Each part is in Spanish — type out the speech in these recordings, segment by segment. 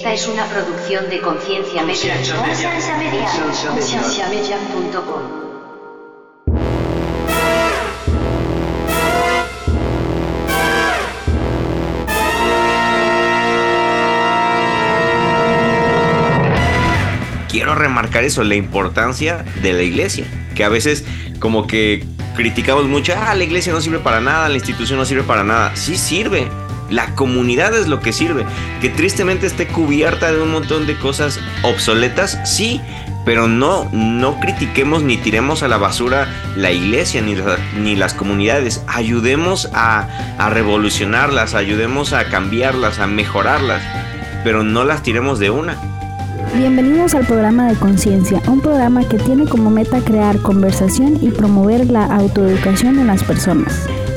Esta es una producción de Conciencia Media. Conciencia Media. Concienciamedia.com. quiero remarcar eso, la importancia de la iglesia, que a veces como que criticamos mucho, ah, la iglesia no sirve para nada, la institución no sirve para nada. Sí sirve, la comunidad es lo que sirve. Que tristemente esté cubierta de un montón de cosas obsoletas, sí, pero no, no critiquemos ni tiremos a la basura la iglesia ni, las comunidades. Ayudemos a, a revolucionarlas, ayudemos a cambiarlas, a mejorarlas, pero no las tiremos de una. Bienvenidos al programa de Conciencia, un programa que tiene como meta crear conversación y promover la autoeducación en las personas,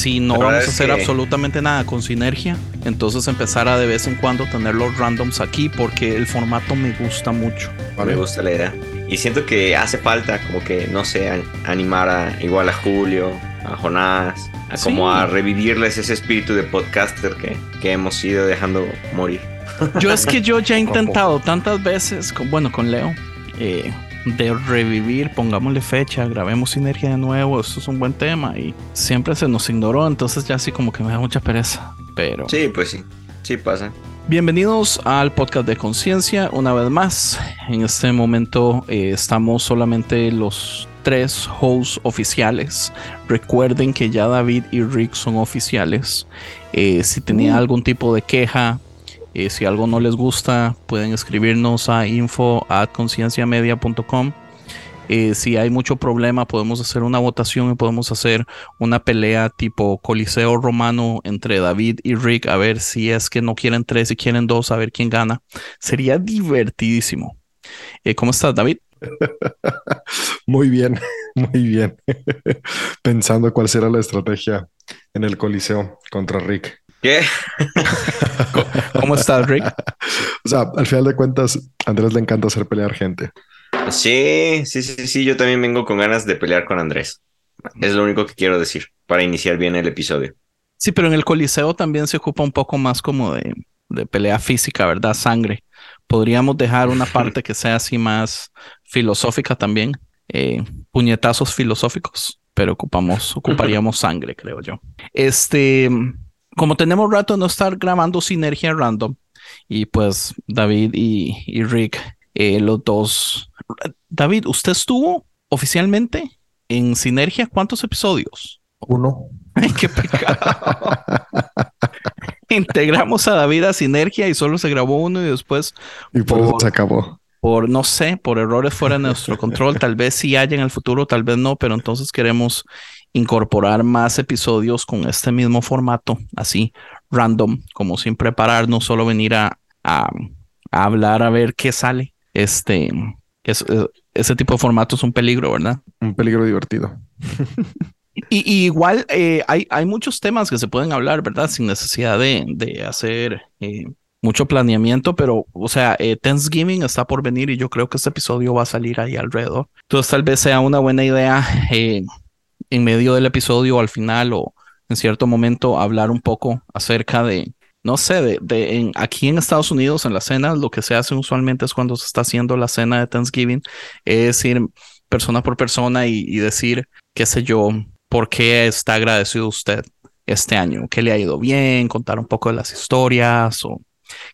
si no vamos a hacer absolutamente nada con sinergia, entonces empezar a de vez en cuando tener los randoms aquí porque el formato me gusta mucho. Me gusta la idea. Y siento que hace falta como que, no sé, animar a igual a Julio, a Jonás, a como a revivirles ese espíritu de podcaster que, que hemos ido dejando morir. Yo es que yo ya he intentado tantas veces, con, bueno, con Leo, eh, de revivir, pongámosle fecha, grabemos sinergia de nuevo, esto es un buen tema y siempre se nos ignoró, entonces ya así como que me da mucha pereza, pero... Sí, pues sí, sí pasa. Bienvenidos al podcast de conciencia una vez más. En este momento eh, estamos solamente los tres hosts oficiales. Recuerden que ya David y Rick son oficiales. Eh, si tenía algún tipo de queja, eh, si algo no les gusta, pueden escribirnos a info at eh, si hay mucho problema, podemos hacer una votación y podemos hacer una pelea tipo Coliseo Romano entre David y Rick, a ver si es que no quieren tres y quieren dos, a ver quién gana. Sería divertidísimo. Eh, ¿Cómo estás, David? Muy bien, muy bien. Pensando cuál será la estrategia en el Coliseo contra Rick. ¿Qué? ¿Cómo estás, Rick? O sea, al final de cuentas, a Andrés le encanta hacer pelear gente. Sí, sí, sí, sí, yo también vengo con ganas de pelear con Andrés. Es lo único que quiero decir para iniciar bien el episodio. Sí, pero en el Coliseo también se ocupa un poco más como de, pelea física, ¿verdad? Sangre. Podríamos dejar una parte que sea así más filosófica también. Eh, puñetazos filosóficos, pero ocupamos, ocuparíamos sangre, creo yo. Este, como tenemos rato no estar grabando Sinergia Random, y pues David y, Rick, eh, los dos. David, ¿usted estuvo oficialmente en Sinergia cuántos episodios? Uno. Ay, qué pecado. Integramos a David a Sinergia y solo se grabó uno y después. Y por, eso se acabó. Por, no sé, por errores fuera de nuestro control. Tal vez sí haya en el futuro, tal vez no, pero entonces queremos incorporar más episodios con este mismo formato, así random, como sin prepararnos, solo venir a, a, hablar a ver qué sale. Este, es, eh, ese tipo de formato es un peligro, ¿verdad? Un peligro divertido. Y, igual eh, hay, hay muchos temas que se pueden hablar, ¿verdad? Sin necesidad de, de hacer eh, mucho planeamiento, pero, o sea, Thanksgiving está por venir y yo creo que este episodio va a salir ahí alrededor. Entonces, tal vez sea una buena idea en medio del episodio o al final o en cierto momento hablar un poco acerca de, no sé, de, de en, aquí en Estados Unidos en la cena, lo que se hace usualmente es cuando se está haciendo la cena de Thanksgiving, es ir persona por persona y, decir, qué sé yo, por qué está agradecido usted este año, qué le ha ido bien, contar un poco de las historias o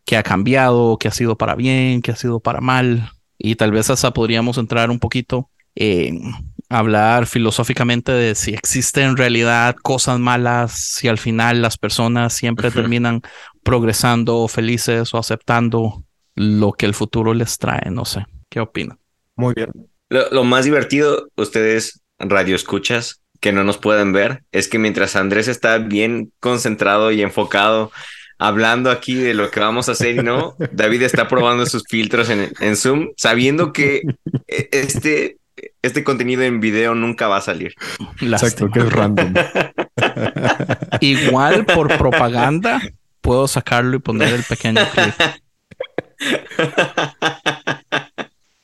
que ha cambiado, que ha sido para bien, que ha sido para mal. Y tal vez hasta podríamos entrar un poquito en hablar filosóficamente de si existen en realidad cosas malas, si al final las personas siempre terminan progresando, felices o aceptando lo que el futuro les trae. No sé, ¿qué opinan? Muy bien. Lo, lo más divertido, ustedes radio escuchas, que no nos pueden ver, es que mientras Andrés está bien concentrado y enfocado hablando aquí de lo que vamos a hacer y no, David está probando sus filtros en, en Zoom, sabiendo que eh, este, este contenido en video nunca va a salir. Exacto, que es random. Igual por propaganda puedo sacarlo y poner el pequeño clip.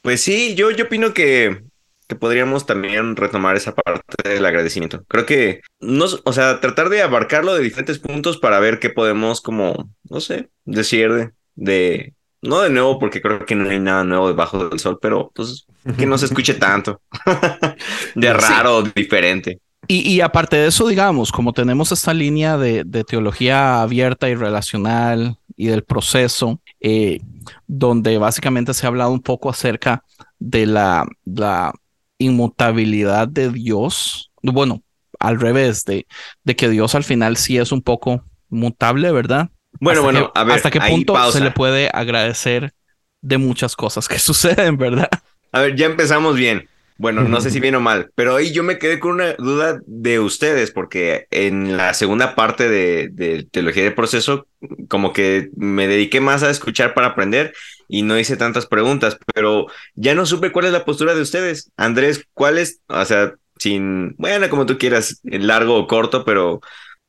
Pues sí, yo, yo opino que, que podríamos también retomar esa parte del agradecimiento. Creo que, no, o sea, tratar de abarcarlo de diferentes puntos para ver qué podemos como, no sé, decir de, de no de nuevo, porque creo que no hay nada nuevo debajo del sol, pero pues que no se escuche tanto de raro, diferente. Y, y, aparte de eso, digamos, como tenemos esta línea de, de teología abierta y relacional y del proceso, eh, donde básicamente se ha hablado un poco acerca de la, la inmutabilidad de Dios. Bueno, al revés, de, de que Dios al final sí es un poco mutable, ¿verdad? Bueno, hasta bueno, que, a ver. ¿Hasta qué punto pausa. se le puede agradecer de muchas cosas que suceden, verdad? A ver, ya empezamos bien. Bueno, no sé si bien o mal, pero ahí yo me quedé con una duda de ustedes, porque en la segunda parte de, de teología de proceso, como que me dediqué más a escuchar para aprender y no hice tantas preguntas, pero ya no supe cuál es la postura de ustedes. Andrés, ¿cuál es? O sea, sin, bueno, como tú quieras, largo o corto, pero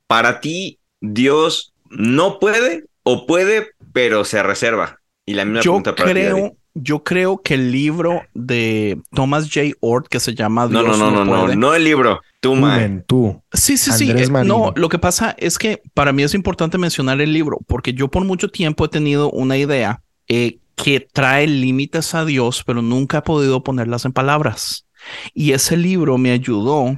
para ti, Dios no puede o puede, pero se reserva. Y la misma Yo pregunta para ti, creo, yo creo que el libro de Thomas J. Ort que se llama No, Dios no, no, no, no, puede. no el libro. Tú, man. tú. Sí, sí, sí. Eh, no, lo que pasa es que para mí es importante mencionar el libro, porque yo por mucho tiempo he tenido una idea eh, que trae límites a Dios, pero nunca he podido ponerlas en palabras. Y ese libro me ayudó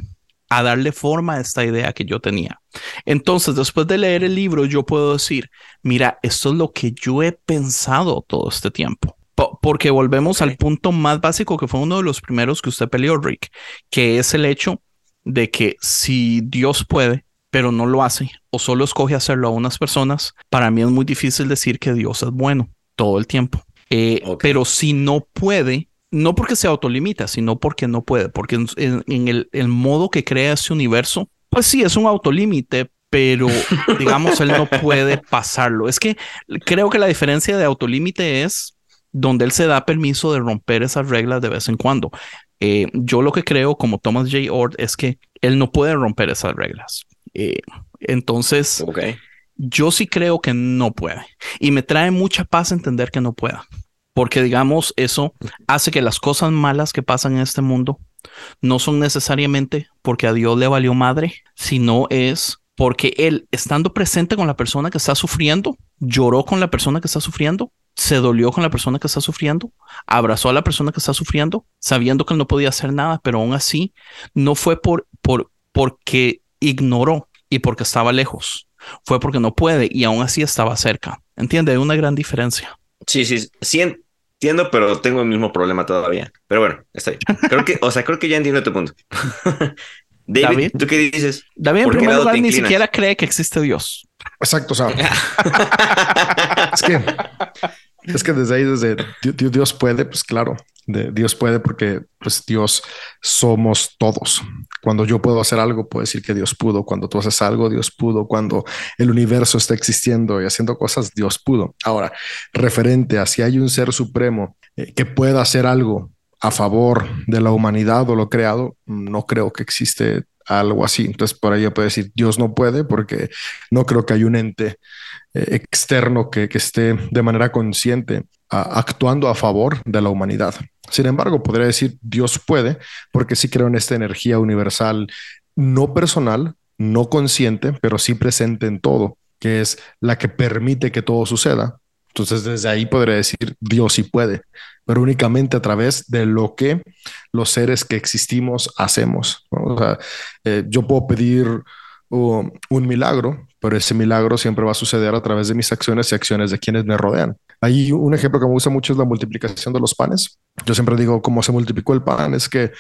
a darle forma a esta idea que yo tenía. Entonces, después de leer el libro, yo puedo decir, mira, esto es lo que yo he pensado todo este tiempo. Po- Porque volvemos al punto más básico que fue uno de los primeros que usted peleó, Rick, que es el hecho de que si Dios puede, pero no lo hace, o solo escoge hacerlo a unas personas, para mí es muy difícil decir que Dios es bueno todo el tiempo. Eh. Pero si no puede, no porque se autolimita, sino porque no puede, porque en, el, el modo que crea ese universo, pues sí, es un autolímite, pero digamos, él no puede pasarlo. Es que creo que la diferencia de autolímite es donde él se da permiso de romper esas reglas de vez en cuando. Eh, yo lo que creo, como Thomas J. Ord, es que él no puede romper esas reglas. Eh, entonces, yo sí creo que no puede. Y me trae mucha paz entender que no pueda. Porque, digamos, eso hace que las cosas malas que pasan en este mundo no son necesariamente porque a Dios le valió madre, sino es porque él, estando presente con la persona que está sufriendo, lloró con la persona que está sufriendo, se dolió con la persona que está sufriendo, abrazó a la persona que está sufriendo, sabiendo que él no podía hacer nada, pero aún así no fue por, por, porque ignoró y porque estaba lejos, fue porque no puede y aún así estaba cerca. ¿Entiende? Hay una gran diferencia. Sí, sí, sí entiendo, pero tengo el mismo problema todavía. Pero bueno, está bien. Creo que, o sea, creo que ya entiendo tu punto. David, David. ¿tú qué dices? David, en ¿Por qué primer lugar, ni siquiera cree que existe Dios. Exacto, o sea, es que es que desde ahí, desde Di- Di- Dios puede, pues claro, de- Dios puede porque pues Dios somos todos. Cuando yo puedo hacer algo, puedo decir que Dios pudo. Cuando tú haces algo, Dios pudo. Cuando el universo está existiendo y haciendo cosas, Dios pudo. Ahora, referente a si hay un ser supremo eh, que pueda hacer algo a favor de la humanidad o lo creado, no creo que existe algo así. Entonces, por ahí yo puedo decir, Dios no puede porque no creo que hay un ente eh, externo que, esté de manera consciente actuando a favor de la humanidad. Sin embargo, podría decir Dios puede porque sí creo en esta energía universal no personal, no consciente, pero sí presente en todo, que es la que permite que todo suceda. Entonces, desde ahí podría decir Dios sí puede, pero únicamente a través de lo que los seres que existimos hacemos. eh, yo puedo pedir uh, un milagro, pero ese milagro siempre va a suceder a través de mis acciones y acciones de quienes me rodean. Hay un ejemplo que me gusta mucho es la multiplicación de los panes. Yo siempre digo cómo se multiplicó el pan, es que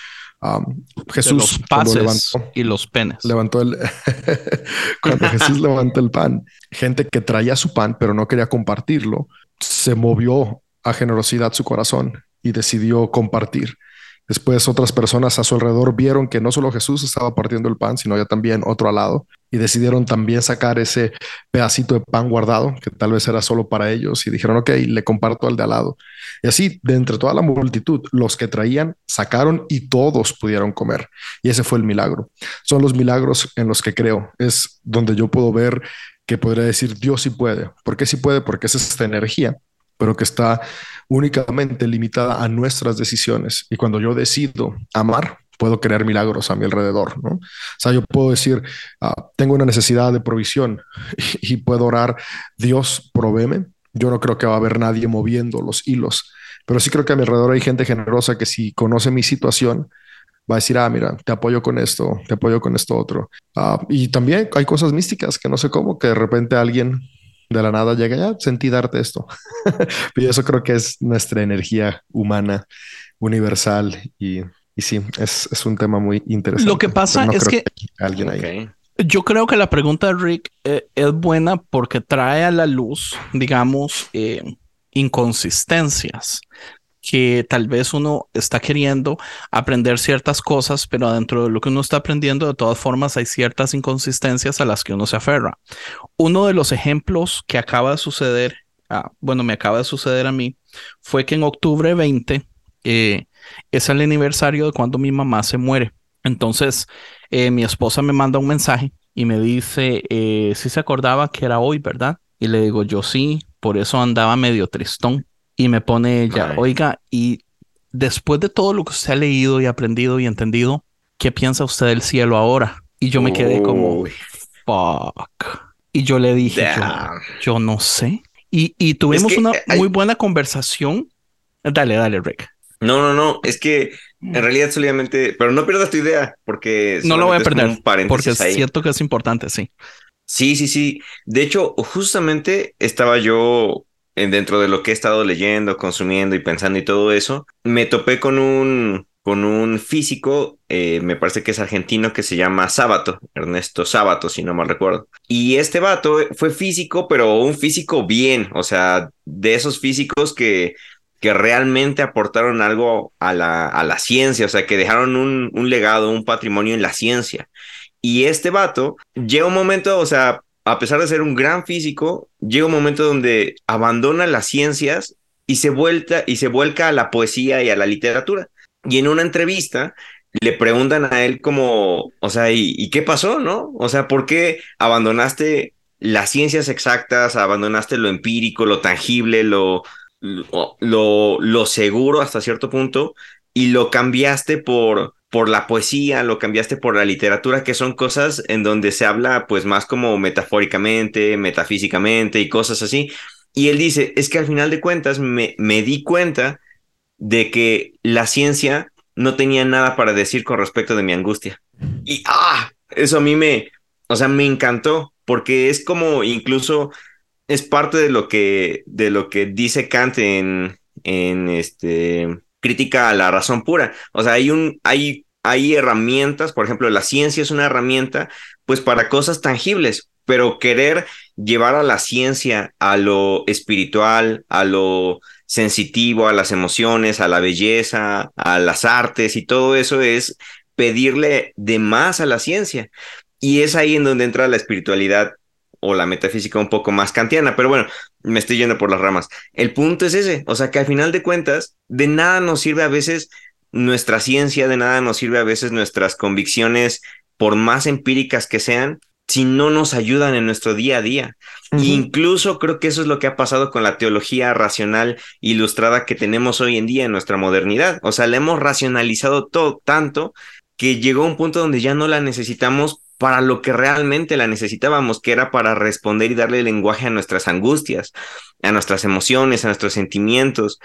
um, Jesús los levantó, y los penes. Levantó el cuando Jesús levantó el pan, gente que traía su pan pero no quería compartirlo, se movió a generosidad su corazón y decidió compartir. Después otras personas a su alrededor vieron que no solo Jesús estaba partiendo el pan, sino ya también otro al lado y decidieron también sacar ese pedacito de pan guardado que tal vez era solo para ellos y dijeron, ok, le comparto al de al lado. Y así, de entre toda la multitud, los que traían sacaron y todos pudieron comer. Y ese fue el milagro. Son los milagros en los que creo. Es donde yo puedo ver que podría decir Dios sí puede. ¿Por qué sí puede? Porque es esta energía pero que está únicamente limitada a nuestras decisiones. Y cuando yo decido amar, puedo crear milagros a mi alrededor, ¿no? O sea, yo puedo decir, ah, tengo una necesidad de provisión y, puedo orar, Dios, provéeme. Yo no creo que va a haber nadie moviendo los hilos, pero sí creo que a mi alrededor hay gente generosa que si conoce mi situación, va a decir, ah, mira, te apoyo con esto, te apoyo con esto otro. Ah, y también hay cosas místicas que no sé cómo, que de repente alguien de la nada llega, ya sentí darte esto. y eso creo que es nuestra energía humana, universal y, y sí, es, es, un tema muy interesante. Lo que pasa es que, alguien ahí. Yo creo que la pregunta de Rick eh, es buena porque trae a la luz, digamos, eh, inconsistencias que tal vez uno está queriendo aprender ciertas cosas, pero dentro de lo que uno está aprendiendo, de todas formas, hay ciertas inconsistencias a las que uno se aferra. Uno de los ejemplos que acaba de suceder, ah, bueno, me acaba de suceder a mí, fue que en octubre 20 eh, es el aniversario de cuando mi mamá se muere. Entonces, eh, mi esposa me manda un mensaje y me dice eh, si se acordaba que era hoy, ¿verdad? Y le digo, yo sí, por eso andaba medio tristón y me pone ella, oiga, y después de todo lo que usted ha leído y aprendido y entendido, ¿qué piensa usted del cielo ahora? Y yo me quedé como, fuck. Y yo le dije, yo, no sé. Y, y tuvimos una muy buena conversación. Dale, dale, Rick. No, no, no, es que en realidad solamente, pero no pierdas tu idea, porque no lo voy a perder, porque es cierto que es importante, sí. Sí, sí, sí. De hecho, justamente estaba yo dentro de lo que he estado leyendo, consumiendo y pensando y todo eso, me topé con un, con un físico, eh, me parece que es argentino, que se llama Sábato, Ernesto Sábato, si no mal recuerdo. Y este vato fue físico, pero un físico bien, o sea, de esos físicos que, que realmente aportaron algo a la, a la ciencia, o sea, que dejaron un, un legado, un patrimonio en la ciencia. Y este vato llega un momento, o sea, a pesar de ser un gran físico, llega un momento donde abandona las ciencias y se, vuelta, y se vuelca a la poesía y a la literatura. Y en una entrevista le preguntan a él como, o sea, ¿y, qué pasó, no? O sea, ¿por qué abandonaste las ciencias exactas, abandonaste lo empírico, lo tangible, lo, lo, lo seguro hasta cierto punto y lo cambiaste por, por la poesía, lo cambiaste por la literatura, que son cosas en donde se habla pues más como metafóricamente, metafísicamente y cosas así. Y él dice, es que al final de cuentas me, me di cuenta de que la ciencia no tenía nada para decir con respecto de mi angustia. Y ah, eso a mí me, o sea, me encantó porque es como incluso es parte de lo que de lo que dice Kant en en este crítica a la razón pura. O sea, hay un hay hay herramientas, por ejemplo, la ciencia es una herramienta, pues para cosas tangibles, pero querer llevar a la ciencia a lo espiritual, a lo sensitivo, a las emociones, a la belleza, a las artes y todo eso es pedirle de más a la ciencia. Y es ahí en donde entra la espiritualidad o la metafísica un poco más kantiana, pero bueno, me estoy yendo por las ramas. El punto es ese, o sea que al final de cuentas, de nada nos sirve a veces nuestra ciencia de nada nos sirve a veces nuestras convicciones, por más empíricas que sean, si no nos ayudan en nuestro día a día. Incluso creo que eso es lo que ha pasado con la teología racional ilustrada que tenemos hoy en día en nuestra modernidad. O sea, la hemos racionalizado todo tanto que llegó un punto donde ya no la necesitamos para lo que realmente la necesitábamos, que era para responder y darle lenguaje a nuestras angustias, a nuestras emociones, a nuestros sentimientos,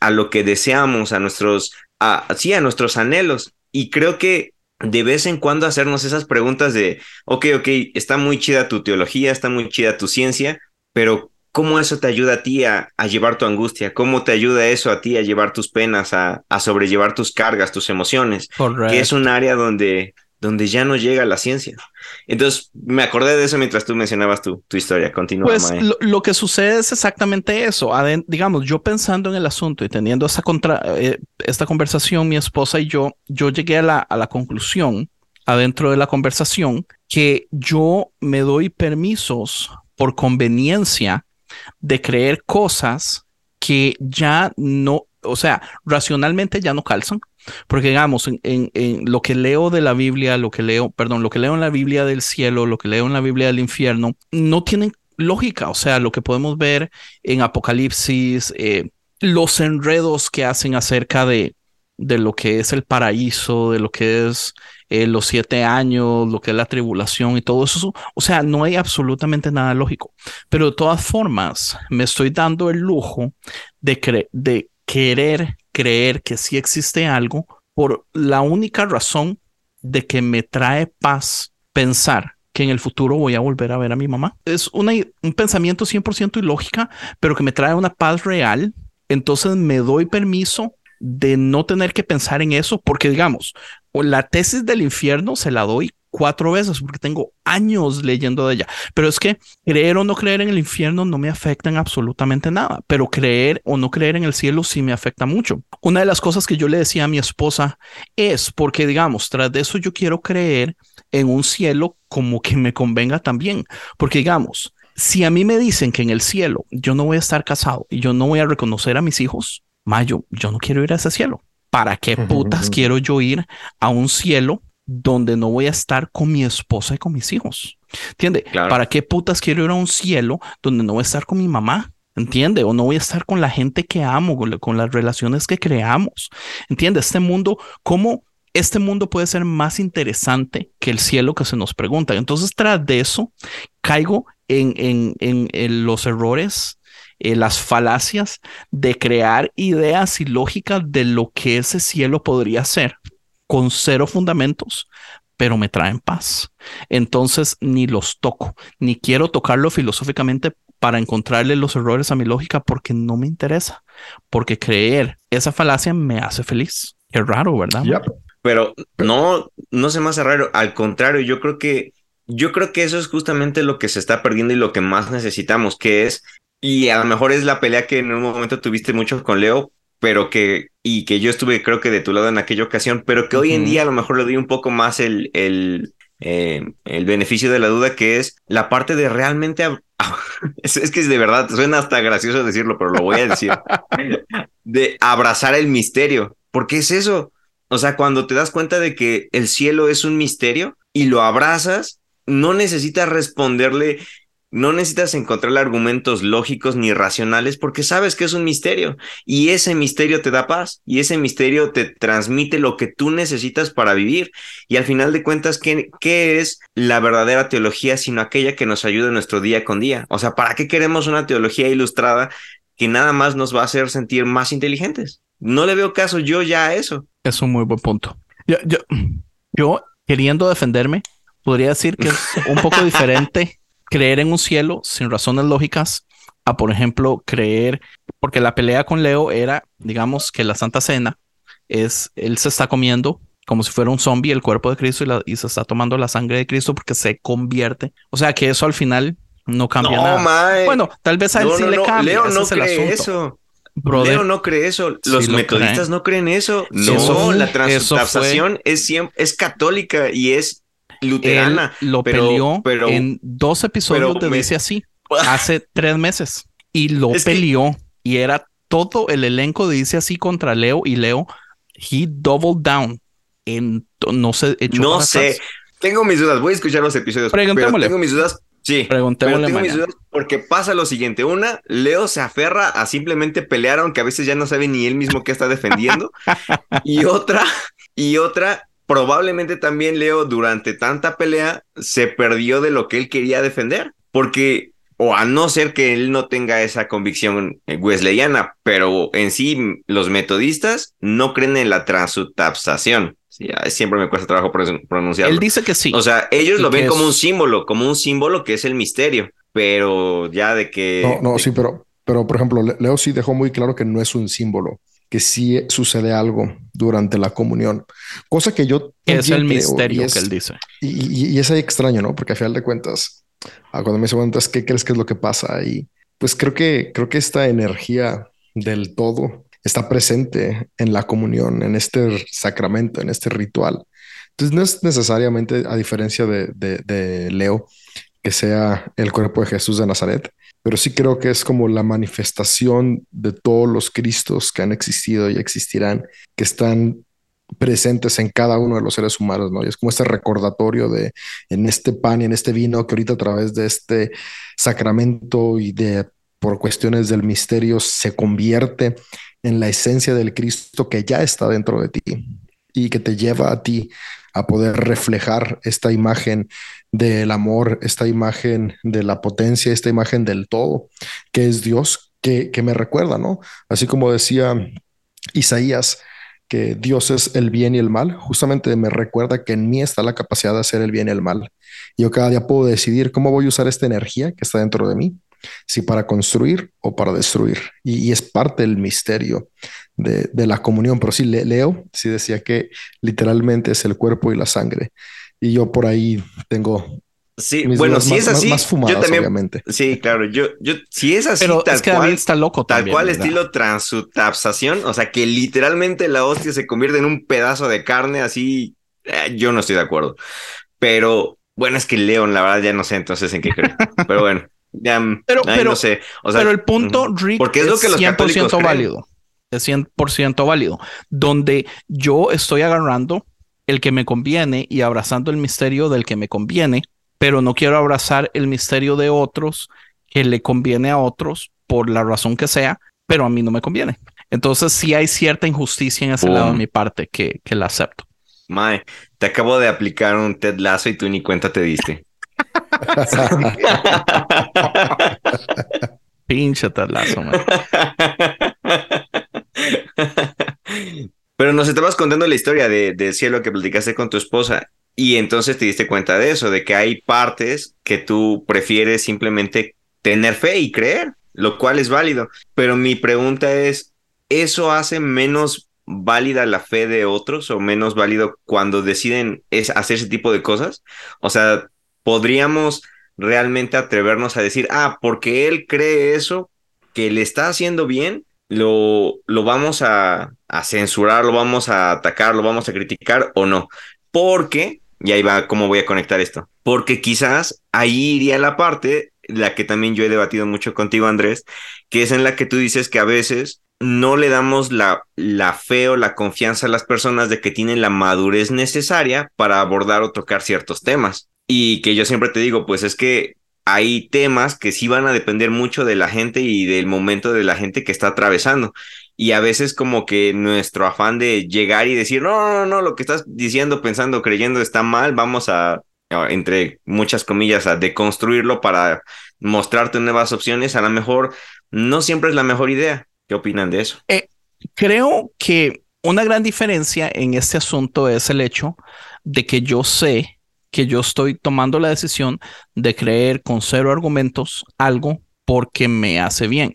a lo que deseamos, a nuestros a, sí, a nuestros anhelos. Y creo que de vez en cuando hacernos esas preguntas de, ok, ok, está muy chida tu teología, está muy chida tu ciencia, pero ¿cómo eso te ayuda a ti a, llevar tu angustia? ¿Cómo te ayuda eso a ti a llevar tus penas, a, sobrellevar tus cargas, tus emociones? Que es un área donde, donde ya no llega la ciencia. Entonces, me acordé de eso mientras tú mencionabas tu, tu historia. Continúa. Pues lo, que sucede es exactamente eso. digamos, yo pensando en el asunto y teniendo esta, contra, eh, esta conversación, mi esposa y yo, yo llegué a la, a la conclusión, adentro de la conversación, que yo me doy permisos por conveniencia de creer cosas que ya no, o sea, racionalmente ya no calzan. Porque digamos, en, lo que leo de la Biblia, lo que leo, perdón, lo que leo en la Biblia del cielo, lo que leo en la Biblia del infierno, no tienen lógica. O sea, lo que podemos ver en Apocalipsis, eh, los enredos que hacen acerca de, de lo que es el paraíso, de lo que es eh, los siete años, lo que es la tribulación y todo eso. O sea, no hay absolutamente nada lógico. Pero de todas formas, me estoy dando el lujo de, de querer creer que sí existe algo por la única razón de que me trae paz pensar que en el futuro voy a volver a ver a mi mamá. Es una, un pensamiento 100% ilógica, pero que me trae una paz real. Entonces me doy permiso de no tener que pensar en eso, porque digamos, la tesis del infierno se la doy cuatro veces porque tengo años leyendo de ella. Pero es que creer o no creer en el infierno no me afecta en absolutamente nada, pero creer o no creer en el cielo sí me afecta mucho. Una de las cosas que yo le decía a mi esposa es porque, digamos, tras de eso yo quiero creer en un cielo como que me convenga también, porque digamos, si a mí me dicen que en el cielo yo no voy a estar casado y yo no voy a reconocer a mis hijos, Mayo, yo no quiero ir a ese cielo. ¿Para qué putas quiero yo ir a un cielo donde no voy a estar con mi esposa y con mis hijos? ¿Entiende? ¿Para qué putas quiero ir a un cielo donde no voy a estar con mi mamá? ¿Entiende? O no voy a estar con la gente que amo, con, las relaciones que creamos. ¿Entiende? Este mundo, ¿cómo este mundo puede ser más interesante que el cielo que se nos pregunta? Entonces, tras de eso, caigo en, en, en los errores eh, las falacias de crear ideas y lógicas de lo que ese cielo podría ser, con cero fundamentos, pero me traen paz. Entonces ni los toco, ni quiero tocarlo filosóficamente para encontrarle los errores a mi lógica porque no me interesa, porque creer esa falacia me hace feliz. Qué raro, ¿verdad? Pero no, no se me hace raro. Al contrario, yo creo que yo creo que eso es justamente lo que se está perdiendo y lo que más necesitamos, que es y a lo mejor es la pelea que en un momento tuviste mucho con Leo, pero que, y que yo estuve creo que de tu lado en aquella ocasión, pero que hoy en día a lo mejor le doy un poco más el, el, eh, el beneficio de la duda, que es la parte de realmente... es, es que de verdad, suena hasta gracioso decirlo, pero lo voy a decir. de abrazar el misterio. porque es eso? O sea, cuando te das cuenta de que el cielo es un misterio y lo abrazas, no necesitas responderle no necesitas encontrar argumentos lógicos ni racionales porque sabes que es un misterio y ese misterio te da paz y ese misterio te transmite lo que tú necesitas para vivir. Y al final de cuentas, ¿qué, qué es la verdadera teología sino aquella que nos ayuda en nuestro día con día? O sea, ¿para qué queremos una teología ilustrada que nada más nos va a hacer sentir más inteligentes? No le veo caso yo ya a eso. Es un muy buen punto. Yo, yo, yo queriendo defenderme, podría decir que es un poco diferente creer en un cielo sin razones lógicas a, por ejemplo, creer, porque la pelea con Leo era, digamos, que la Santa Cena es, él se está comiendo como si fuera un zombie el cuerpo de Cristo y, se está tomando la sangre de Cristo porque se convierte. O sea que eso al final no cambia nada. Bueno, tal vez a él sí le cambia. Leo no cree eso. Leo no cree eso. Los metodistas no creen eso. No, la transubstanciación es, es católica y es luterana. lo peleó en dos episodios de Dice Así hace tres meses y lo peleó y era todo el elenco de Dice Así contra Leo y Leo, he doubled down. En, no sé, no sé. Tengo mis dudas. Voy a escuchar los episodios. Preguntémosle. tengo mis dudas. Sí, Preguntémosle tengo mis dudas porque pasa lo siguiente. Una, Leo se aferra a simplemente pelear, aunque a veces ya no sabe ni él mismo qué está defendiendo. y otra, y otra, probablemente también Leo durante tanta pelea se perdió de lo que él quería defender, porque o a no ser que él no tenga esa convicción eh, wesleyana, pero en sí los metodistas no creen en la transubstanciación. Sí, siempre me cuesta trabajo pronunciarlo. Él dice que sí. O sea, ellos lo ven como un símbolo, como un símbolo que es el misterio, pero ya de que... No, no, sí, pero, pero por ejemplo, Leo sí dejó muy claro que no es un símbolo, que sí sucede algo durante la comunión, cosa que yo... Es el misterio que él dice. Y, y, es ahí extraño, ¿no? Porque a final de cuentas, cuando me entonces, ¿qué crees que es lo que pasa ahí? Pues creo que, creo que esta energía del todo está presente en la comunión, en este sacramento, en este ritual. Entonces no es necesariamente, a diferencia de, de, Leo, que sea el cuerpo de Jesús de Nazaret, pero sí creo que es como la manifestación de todos los Cristos que han existido y existirán, que están presentes en cada uno de los seres humanos, ¿no? Y es como este recordatorio de en este pan y en este vino que ahorita a través de este sacramento y de por cuestiones del misterio se convierte en la esencia del Cristo que ya está dentro de ti y que te lleva a ti a poder reflejar esta imagen del amor, esta imagen de la potencia, esta imagen del todo, que es Dios, que, que me recuerda, ¿no? Así como decía Isaías, que Dios es el bien y el mal, justamente me recuerda que en mí está la capacidad de hacer el bien y el mal. Yo cada día puedo decidir cómo voy a usar esta energía que está dentro de mí si para construir o para destruir. Y, es parte del misterio de, la comunión. Pero sí, Leo sí decía que literalmente es el cuerpo y la sangre. Y yo por ahí tengo Sí, bueno, si es así, yo también, obviamente. Sí, claro, yo, yo, si es así, tal cual, está loco tal cual estilo transutapsación, o sea, que literalmente la hostia se convierte en un pedazo de carne así, eh, yo no estoy de acuerdo. Pero bueno, es que León, la verdad, ya no sé entonces en qué creo. Pero bueno, pero, pero, no sé. pero el punto, Rick, porque es, lo que los 100% válido. Es 100% válido. Donde yo estoy agarrando el que me conviene y abrazando el misterio del que me conviene, pero no quiero abrazar el misterio de otros que le conviene a otros por la razón que sea, pero a mí no me conviene. Entonces sí hay cierta injusticia en ese lado de mi parte que, que la acepto. Mae, te acabo de aplicar un Ted Lazo y tú ni cuenta te diste. Pinche talazo, Pero nos estabas contando la historia de, del cielo que platicaste con tu esposa y entonces te diste cuenta de eso, de que hay partes que tú prefieres simplemente tener fe y creer, lo cual es válido. Pero mi pregunta es, ¿eso hace menos válida la fe de otros o menos válido cuando deciden es hacer ese tipo de cosas? O sea, podríamos realmente atrevernos a decir, ah, porque él cree eso, que le está haciendo bien, lo, lo vamos a, censurar, lo vamos a atacar, lo vamos a criticar o no. Porque, y ahí va cómo voy a conectar esto, porque quizás ahí iría la parte, la que también yo he debatido mucho contigo, Andrés, que es en la que tú dices que a veces no le damos la, la fe o la confianza a las personas de que tienen la madurez necesaria para abordar o tocar ciertos temas. Y que yo siempre te digo, pues es que hay temas que sí van a depender mucho de la gente y del momento de la gente que está atravesando. Y a veces como que nuestro afán de llegar y decir, no, no, no, lo que estás diciendo, pensando, creyendo está mal, vamos a, entre muchas comillas, a deconstruirlo para mostrarte nuevas opciones, a lo mejor no siempre es la mejor idea. ¿Qué opinan de eso? Eh, creo que una gran diferencia en este asunto es el hecho de que yo sé que yo estoy tomando la decisión de creer con cero argumentos algo porque me hace bien.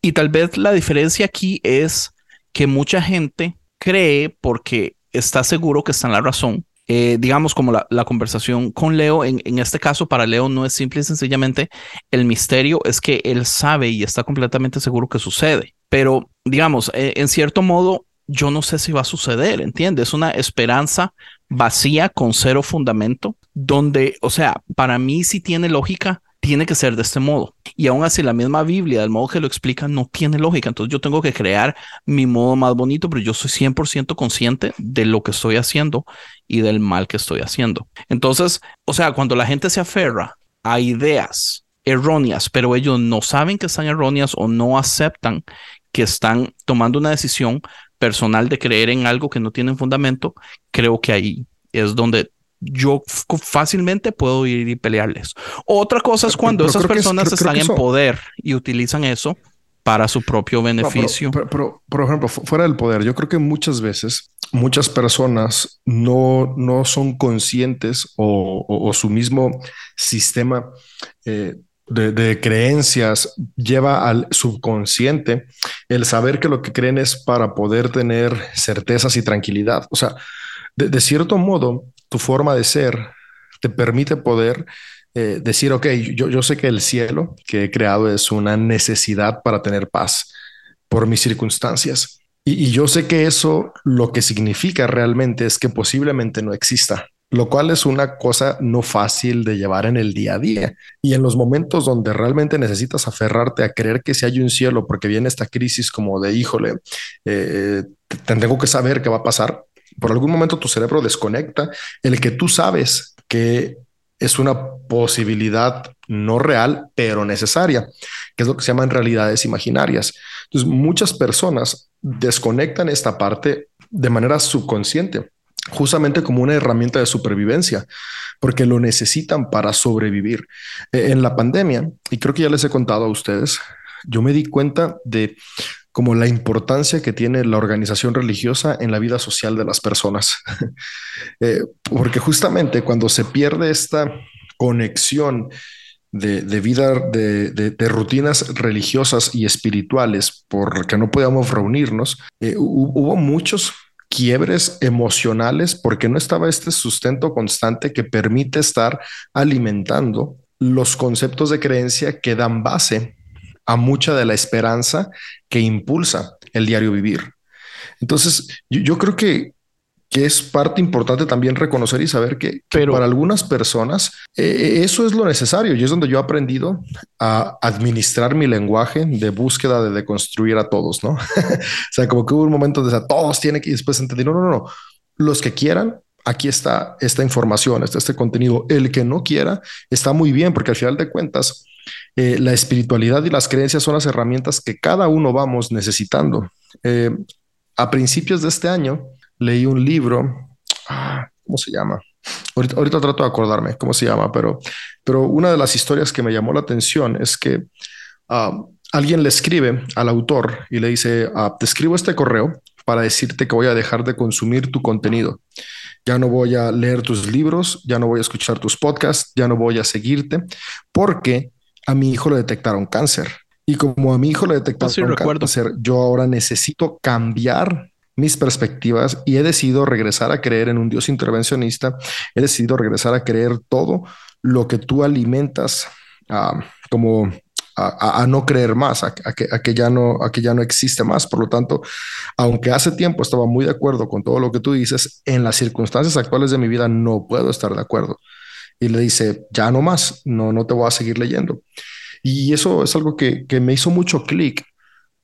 Y tal vez la diferencia aquí es que mucha gente cree porque está seguro que está en la razón. Eh, digamos como la, conversación con Leo, en, en, este caso para Leo no es simple y sencillamente el misterio, es que él sabe y está completamente seguro que sucede. Pero digamos, eh, en cierto modo, yo no sé si va a suceder, ¿entiendes? Es una esperanza vacía con cero fundamento, donde, o sea, para mí si tiene lógica, tiene que ser de este modo. Y aún así la misma Biblia, del modo que lo explica, no tiene lógica. Entonces yo tengo que crear mi modo más bonito, pero yo soy 100% consciente de lo que estoy haciendo y del mal que estoy haciendo. Entonces, o sea, cuando la gente se aferra a ideas erróneas, pero ellos no saben que están erróneas o no aceptan que están tomando una decisión personal de creer en algo que no tiene fundamento, creo que ahí es donde yo fácilmente puedo ir y pelearles. Otra cosa es cuando esas personas están en poder y utilizan eso para su propio beneficio. pero, por ejemplo, fuera del poder, yo creo que muchas veces muchas personas no, no son conscientes o, su mismo sistema eh, de, creencias lleva al subconsciente el saber que lo que creen es para poder tener certezas y tranquilidad. O sea, de, cierto modo, tu forma de ser te permite poder eh, decir, ok, yo, yo sé que el cielo que he creado es una necesidad para tener paz por mis circunstancias. Y, y, yo sé que eso lo que significa realmente es que posiblemente no exista lo cual es una cosa no fácil de llevar en el día a día. Y en los momentos donde realmente necesitas aferrarte a creer que si hay un cielo, porque viene esta crisis como de, híjole, eh, tengo que saber qué va a pasar, por algún momento tu cerebro desconecta el que tú sabes que es una posibilidad no real, pero necesaria, que es lo que se llaman realidades imaginarias. Entonces, muchas personas desconectan esta parte de manera subconsciente justamente como una herramienta de supervivencia, porque lo necesitan para sobrevivir. E, en la pandemia, y creo que ya les he contado a ustedes, yo me di cuenta de como la importancia que tiene la organización religiosa en la vida social de las personas. Eh, porque justamente cuando se pierde esta conexión de, vida, de, rutinas religiosas y espirituales, porque no podíamos reunirnos, eh, hubo muchos quiebres emocionales porque no estaba este sustento constante que permite estar alimentando los conceptos de creencia que dan base a mucha de la esperanza que impulsa el diario vivir. Entonces, yo, creo que que es parte importante también reconocer y saber que, Pero, para algunas personas eh, eso es lo necesario y es donde yo he aprendido a administrar mi lenguaje de búsqueda de deconstruir a todos, ¿no? o sea, como que hubo un momento de todos tienen que y después entendí, no, no, no, los que quieran, aquí está esta información, está este contenido, el que no quiera está muy bien porque al final de cuentas eh, la espiritualidad y las creencias son las herramientas que cada uno vamos necesitando. Eh, a principios de este año, leí un libro, ah, ¿cómo se llama? Ahorita, trato de acordarme cómo se llama, pero, pero una de las historias que me llamó la atención es que ah, alguien le escribe al autor y le dice, ah, te escribo este correo para decirte que voy a dejar de consumir tu contenido. Ya no voy a leer tus libros, ya no voy a escuchar tus podcasts, ya no voy a seguirte, porque a mi hijo le detectaron cáncer. Y como a mi hijo le detectaron cáncer, yo ahora necesito cambiar mis perspectivas y he decidido regresar a creer en un Dios intervencionista, he decidido regresar a creer todo lo que tú alimentas ah, como a, no creer más, a, que, ya no, a que ya no existe más. Por lo tanto, aunque hace tiempo estaba muy de acuerdo con todo lo que tú dices, en las circunstancias actuales de mi vida no puedo estar de acuerdo. Y le dice, ya no más, no, no te voy a seguir leyendo. Y eso es algo que, que me hizo mucho clic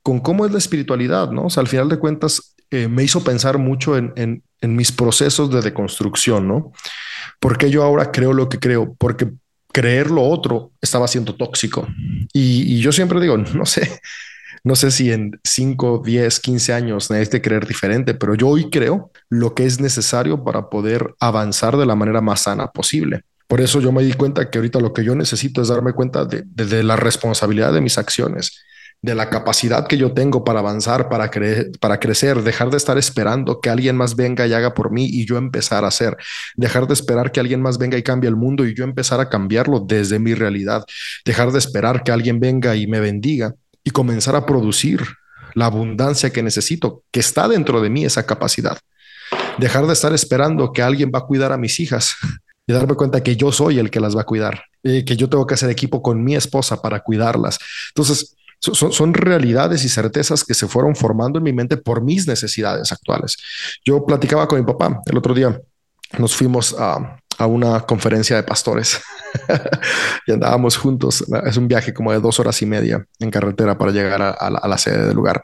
con cómo es la espiritualidad, ¿no? O sea, al final de cuentas, eh, me hizo pensar mucho en, mis procesos de deconstrucción, ¿no? Porque yo ahora creo lo que creo? Porque creer lo otro estaba siendo tóxico. Y, yo siempre digo, no sé, no sé si en 5, 10, 15 años necesite creer diferente, pero yo hoy creo lo que es necesario para poder avanzar de la manera más sana posible. Por eso yo me di cuenta que ahorita lo que yo necesito es darme cuenta de la responsabilidad de mis acciones de la capacidad que yo tengo para avanzar, para, para crecer, dejar de estar esperando que alguien más venga y haga por mí y yo empezar a hacer, dejar de esperar que alguien más venga y cambie el mundo y yo empezar a cambiarlo desde mi realidad, dejar de esperar que alguien venga y me bendiga y comenzar a producir la abundancia que necesito, que está dentro de mí esa capacidad. Dejar de estar esperando que alguien va a cuidar a mis hijas y darme cuenta que yo soy el que las va a cuidar, y que yo tengo que hacer equipo con mi esposa para cuidarlas. Entonces, son, realidades y certezas que se fueron formando en mi mente por mis necesidades actuales. Yo platicaba con mi papá el otro día, nos fuimos a, una conferencia de pastores y andábamos juntos. Es un viaje como de dos horas y media en carretera para llegar a, la, sede del lugar.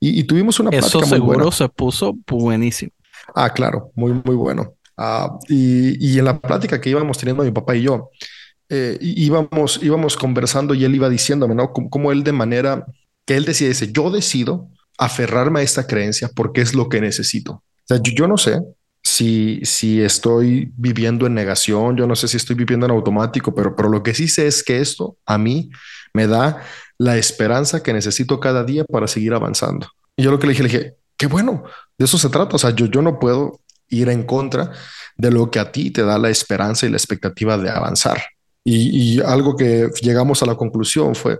Y, tuvimos una plática Eso seguro se puso buenísimo. Ah, claro, muy, muy bueno. Ah, y, y, en la plática que íbamos teniendo mi papá y yo, eh, íbamos, íbamos conversando y él iba diciéndome, ¿no? Como, él de manera que él decía, dice, yo decido aferrarme a esta creencia porque es lo que necesito. O sea, yo, no sé si, si estoy viviendo en negación, yo no sé si estoy viviendo en automático, pero, pero lo que sí sé es que esto a mí me da la esperanza que necesito cada día para seguir avanzando. Y yo lo que le dije, le dije, qué bueno, de eso se trata. O sea, yo, yo no puedo ir en contra de lo que a ti te da la esperanza y la expectativa de avanzar. Y, algo que llegamos a la conclusión fue,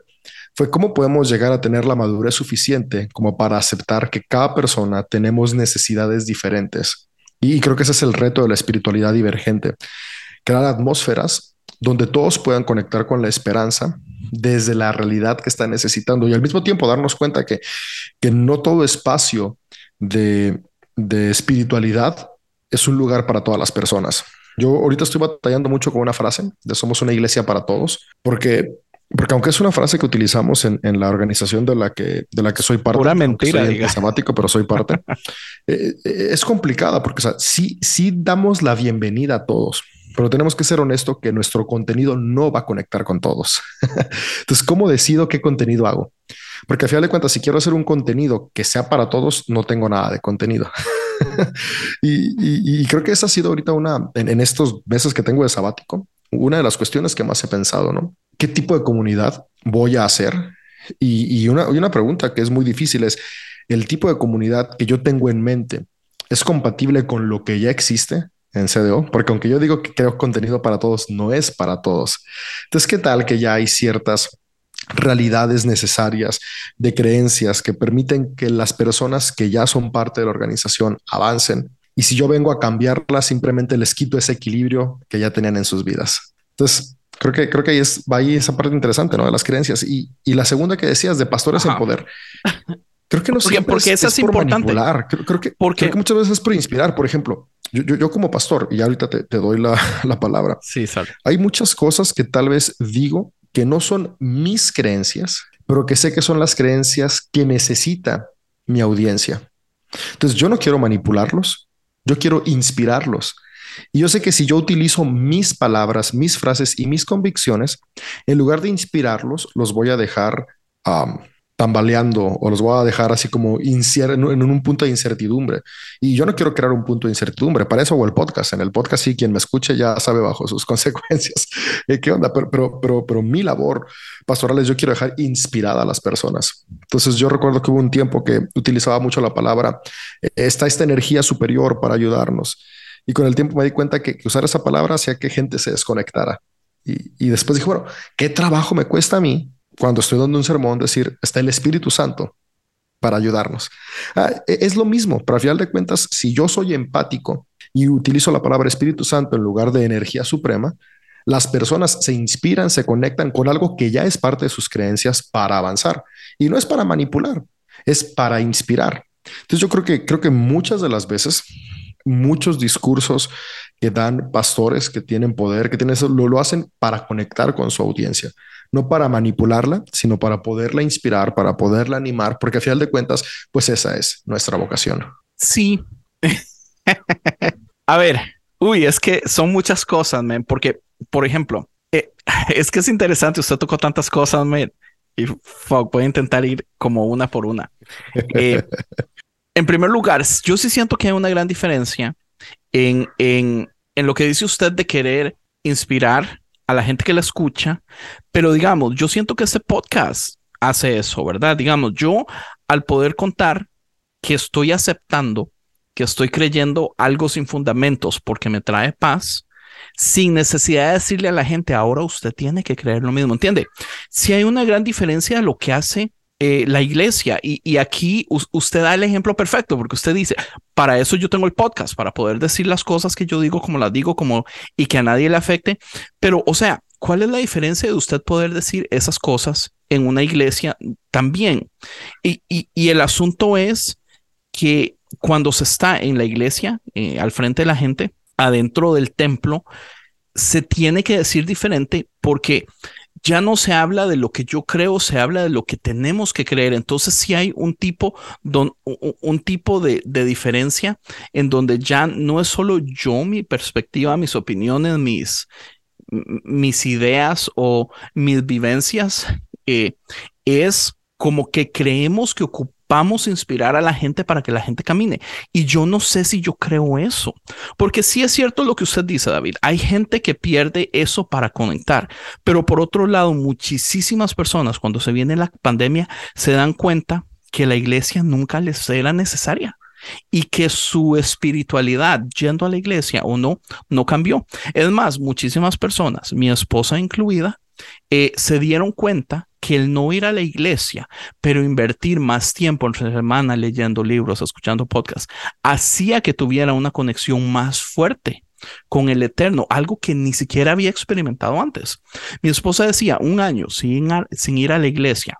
fue cómo podemos llegar a tener la madurez suficiente como para aceptar que cada persona tenemos necesidades diferentes y creo que ese es el reto de la espiritualidad divergente, crear atmósferas donde todos puedan conectar con la esperanza desde la realidad que están necesitando y al mismo tiempo darnos cuenta que, que no todo espacio de, de espiritualidad es un lugar para todas las personas. Yo ahorita estoy batallando mucho con una frase de somos una iglesia para todos, porque porque aunque es una frase que utilizamos en, la organización de la que, de la que soy parte, pura mentira, soy sabático, pero soy parte, eh, eh, es complicada porque o sea, sí, sí damos la bienvenida a todos, pero tenemos que ser honestos que nuestro contenido no va a conectar con todos. Entonces, ¿cómo decido qué contenido hago? Porque a final de cuentas, si quiero hacer un contenido que sea para todos, no tengo nada de contenido. y, creo que esa ha sido ahorita una, en, en estos meses que tengo de sabático, una de las cuestiones que más he pensado, ¿no? ¿Qué tipo de comunidad voy a hacer? Y, una, una pregunta que es muy difícil es, ¿el tipo de comunidad que yo tengo en mente es compatible con lo que ya existe? en CDO, porque aunque yo digo que creo contenido para todos, no es para todos. Entonces, ¿qué tal que ya hay ciertas realidades necesarias de creencias que permiten que las personas que ya son parte de la organización avancen? Y si yo vengo a cambiarlas, simplemente les quito ese equilibrio que ya tenían en sus vidas. Entonces, creo que, creo que ahí es, va ahí esa parte interesante, ¿no? De las creencias. Y, y la segunda que decías de pastores en poder. Creo que no porque, porque es, es, importante. Creo, que, porque, muchas veces es por inspirar. Por ejemplo, yo, yo, como pastor, y ahorita te, te doy la, la, palabra. Sí, sale. Hay muchas cosas que tal vez digo que no son mis creencias, pero que sé que son las creencias que necesita mi audiencia. Entonces yo no quiero manipularlos, yo quiero inspirarlos. Y yo sé que si yo utilizo mis palabras, mis frases y mis convicciones, en lugar de inspirarlos, los voy a dejar tambaleando o los voy a dejar así como en un punto de incertidumbre. Y yo no quiero crear un punto de incertidumbre. Para eso hago el podcast. En el podcast sí, quien me escuche ya sabe bajo sus consecuencias eh, qué onda. Pero, pero, pero, pero mi labor pastoral es yo quiero dejar inspirada a las personas. Entonces yo recuerdo que hubo un tiempo que utilizaba mucho la palabra, eh, está esta energía superior para ayudarnos. Y con el tiempo me di cuenta que, usar esa palabra hacía que gente se desconectara. Y, y después dije, bueno, ¿qué trabajo me cuesta a mí cuando estoy dando un sermón decir, está el Espíritu Santo para ayudarnos? Ah, e, es lo mismo, pero al final de cuentas, si yo soy empático y utilizo la palabra Espíritu Santo en lugar de energía suprema, las personas se inspiran, se conectan con algo que ya es parte de sus creencias para avanzar. Y no es para manipular, es para inspirar. Entonces yo creo que, creo que muchas de las veces muchos discursos que dan pastores que tienen poder, que tienen eso, lo, lo hacen para conectar con su audiencia, no para manipularla, sino para poderla inspirar, para poderla animar, porque a final de cuentas, pues esa es nuestra vocación. Sí. a ver, uy, es que son muchas cosas, man, porque, por ejemplo, eh, es que es interesante, usted tocó tantas cosas, man, y voy a intentar ir como una por una. Eh, en primer lugar, yo sí siento que hay una gran diferencia en, en, en lo que dice usted de querer inspirar a la gente que la escucha, pero digamos, yo siento que este podcast hace eso, ¿verdad? Digamos, yo al poder contar que estoy aceptando, que estoy creyendo algo sin fundamentos porque me trae paz, sin necesidad de decirle a la gente, ahora usted tiene que creer lo mismo, ¿entiende? Si hay una gran diferencia de lo que hace eh, la iglesia. Y, aquí usted da el ejemplo perfecto, porque usted dice, para eso yo tengo el podcast, para poder decir las cosas que yo digo como las digo, como y que a nadie le afecte. Pero, o sea, ¿cuál es la diferencia de usted poder decir esas cosas en una iglesia también? Y, y, el asunto es que cuando se está en la iglesia, eh, al frente de la gente, adentro del templo, se tiene que decir diferente porque ya no se habla de lo que yo creo, se habla de lo que tenemos que creer. Entonces sí hay un tipo, un tipo de, diferencia en donde ya no es solo yo, mi perspectiva, mis opiniones, mis, ideas o mis vivencias, eh, es como que creemos que vamos a inspirar a la gente para que la gente camine. Y yo no sé si yo creo eso, porque sí es cierto lo que usted dice, David. Hay gente que pierde eso para conectar, pero por otro lado, muchísimas personas cuando se viene la pandemia se dan cuenta que la iglesia nunca les era necesaria y que su espiritualidad yendo a la iglesia o no, no cambió. Es más, muchísimas personas, mi esposa incluida, eh, se dieron cuenta que el no ir a la iglesia, pero invertir más tiempo en semana leyendo libros, escuchando podcasts, hacía que tuviera una conexión más fuerte con el Eterno, algo que ni siquiera había experimentado antes. Mi esposa decía, un año sin, sin ir a la iglesia,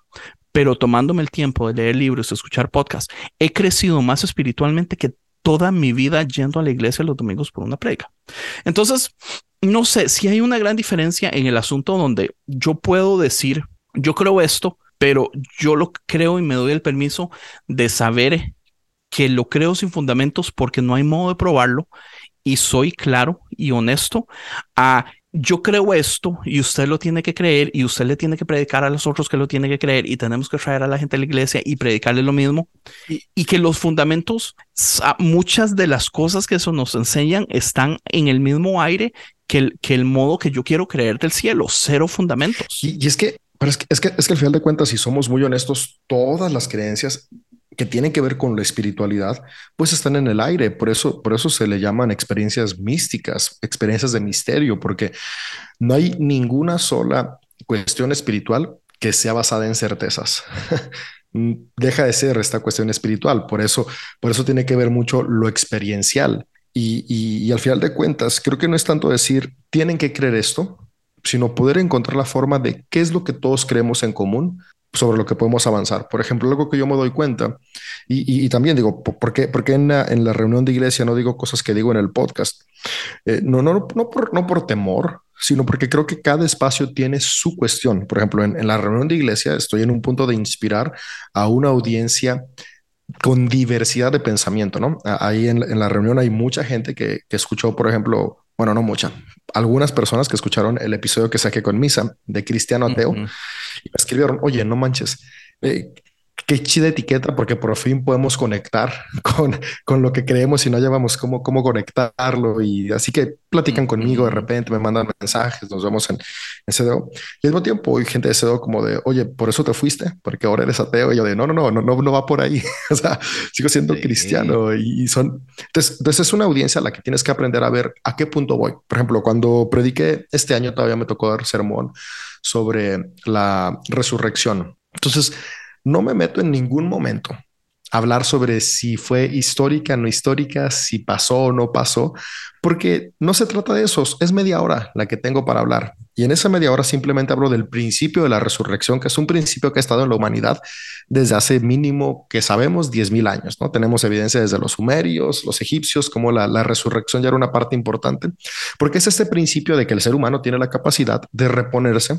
pero tomándome el tiempo de leer libros, escuchar podcasts, he crecido más espiritualmente que toda mi vida yendo a la iglesia los domingos por una prega. Entonces, no sé si hay una gran diferencia en el asunto donde yo puedo decir, yo creo esto, pero yo lo creo y me doy el permiso de saber que lo creo sin fundamentos porque no hay modo de probarlo y soy claro y honesto a yo creo esto y usted lo tiene que creer y usted le tiene que predicar a los otros que lo tienen que creer y tenemos que traer a la gente a la iglesia y predicarle lo mismo y, que los fundamentos, muchas de las cosas que eso nos enseñan están en el mismo aire que el, que el modo que yo quiero creer del cielo, cero fundamentos. Y, es que, es que, es que, es que al final de cuentas, si somos muy honestos, todas las creencias que tienen que ver con la espiritualidad, pues están en el aire. Por eso, por eso se le llaman experiencias místicas, experiencias de misterio, porque no hay ninguna sola cuestión espiritual que sea basada en certezas. Deja de ser esta cuestión espiritual. Por eso, por eso tiene que ver mucho lo experiencial. Y, y al final de cuentas, creo que no es tanto decir tienen que creer esto, sino poder encontrar la forma de qué es lo que todos creemos en común sobre lo que podemos avanzar. Por ejemplo, algo que yo me doy cuenta, y, también digo, ¿por qué, porque en, la, en, la, reunión de iglesia no digo cosas que digo en el podcast? Eh, no, no, no, por, no por temor, sino porque creo que cada espacio tiene su cuestión. Por ejemplo, en, la reunión de iglesia estoy en un punto de inspirar a una audiencia con diversidad de pensamiento, ¿no? Ahí en, la reunión hay mucha gente que, que escuchó, por ejemplo, bueno, no mucha, algunas personas que escucharon el episodio que saqué con Misa de Cristiano Ateo y me escribieron, oye, no manches, eh, qué chida etiqueta porque por fin podemos conectar con, con lo que creemos y no llevamos cómo, cómo conectarlo. Y así que platican conmigo de repente, me mandan mensajes, nos vemos en, en CDO. Y al mismo tiempo hay gente de CDO como de, oye, por eso te fuiste, porque ahora eres ateo. Y yo de, no, no, no, no, no, no va por ahí. o sea, sigo siendo cristiano y son... Entonces, entonces es una audiencia a la que tienes que aprender a ver a qué punto voy. Por ejemplo, cuando prediqué este año todavía me tocó dar sermón sobre la resurrección. Entonces, no me meto en ningún momento a hablar sobre si fue histórica, no histórica, si pasó o no pasó, porque no se trata de eso, es media hora la que tengo para hablar. Y en esa media hora simplemente hablo del principio de la resurrección, que es un principio que ha estado en la humanidad desde hace mínimo que sabemos 10.000 años. ¿no? Tenemos evidencia desde los sumerios, los egipcios, como la, la resurrección ya era una parte importante, porque es este principio de que el ser humano tiene la capacidad de reponerse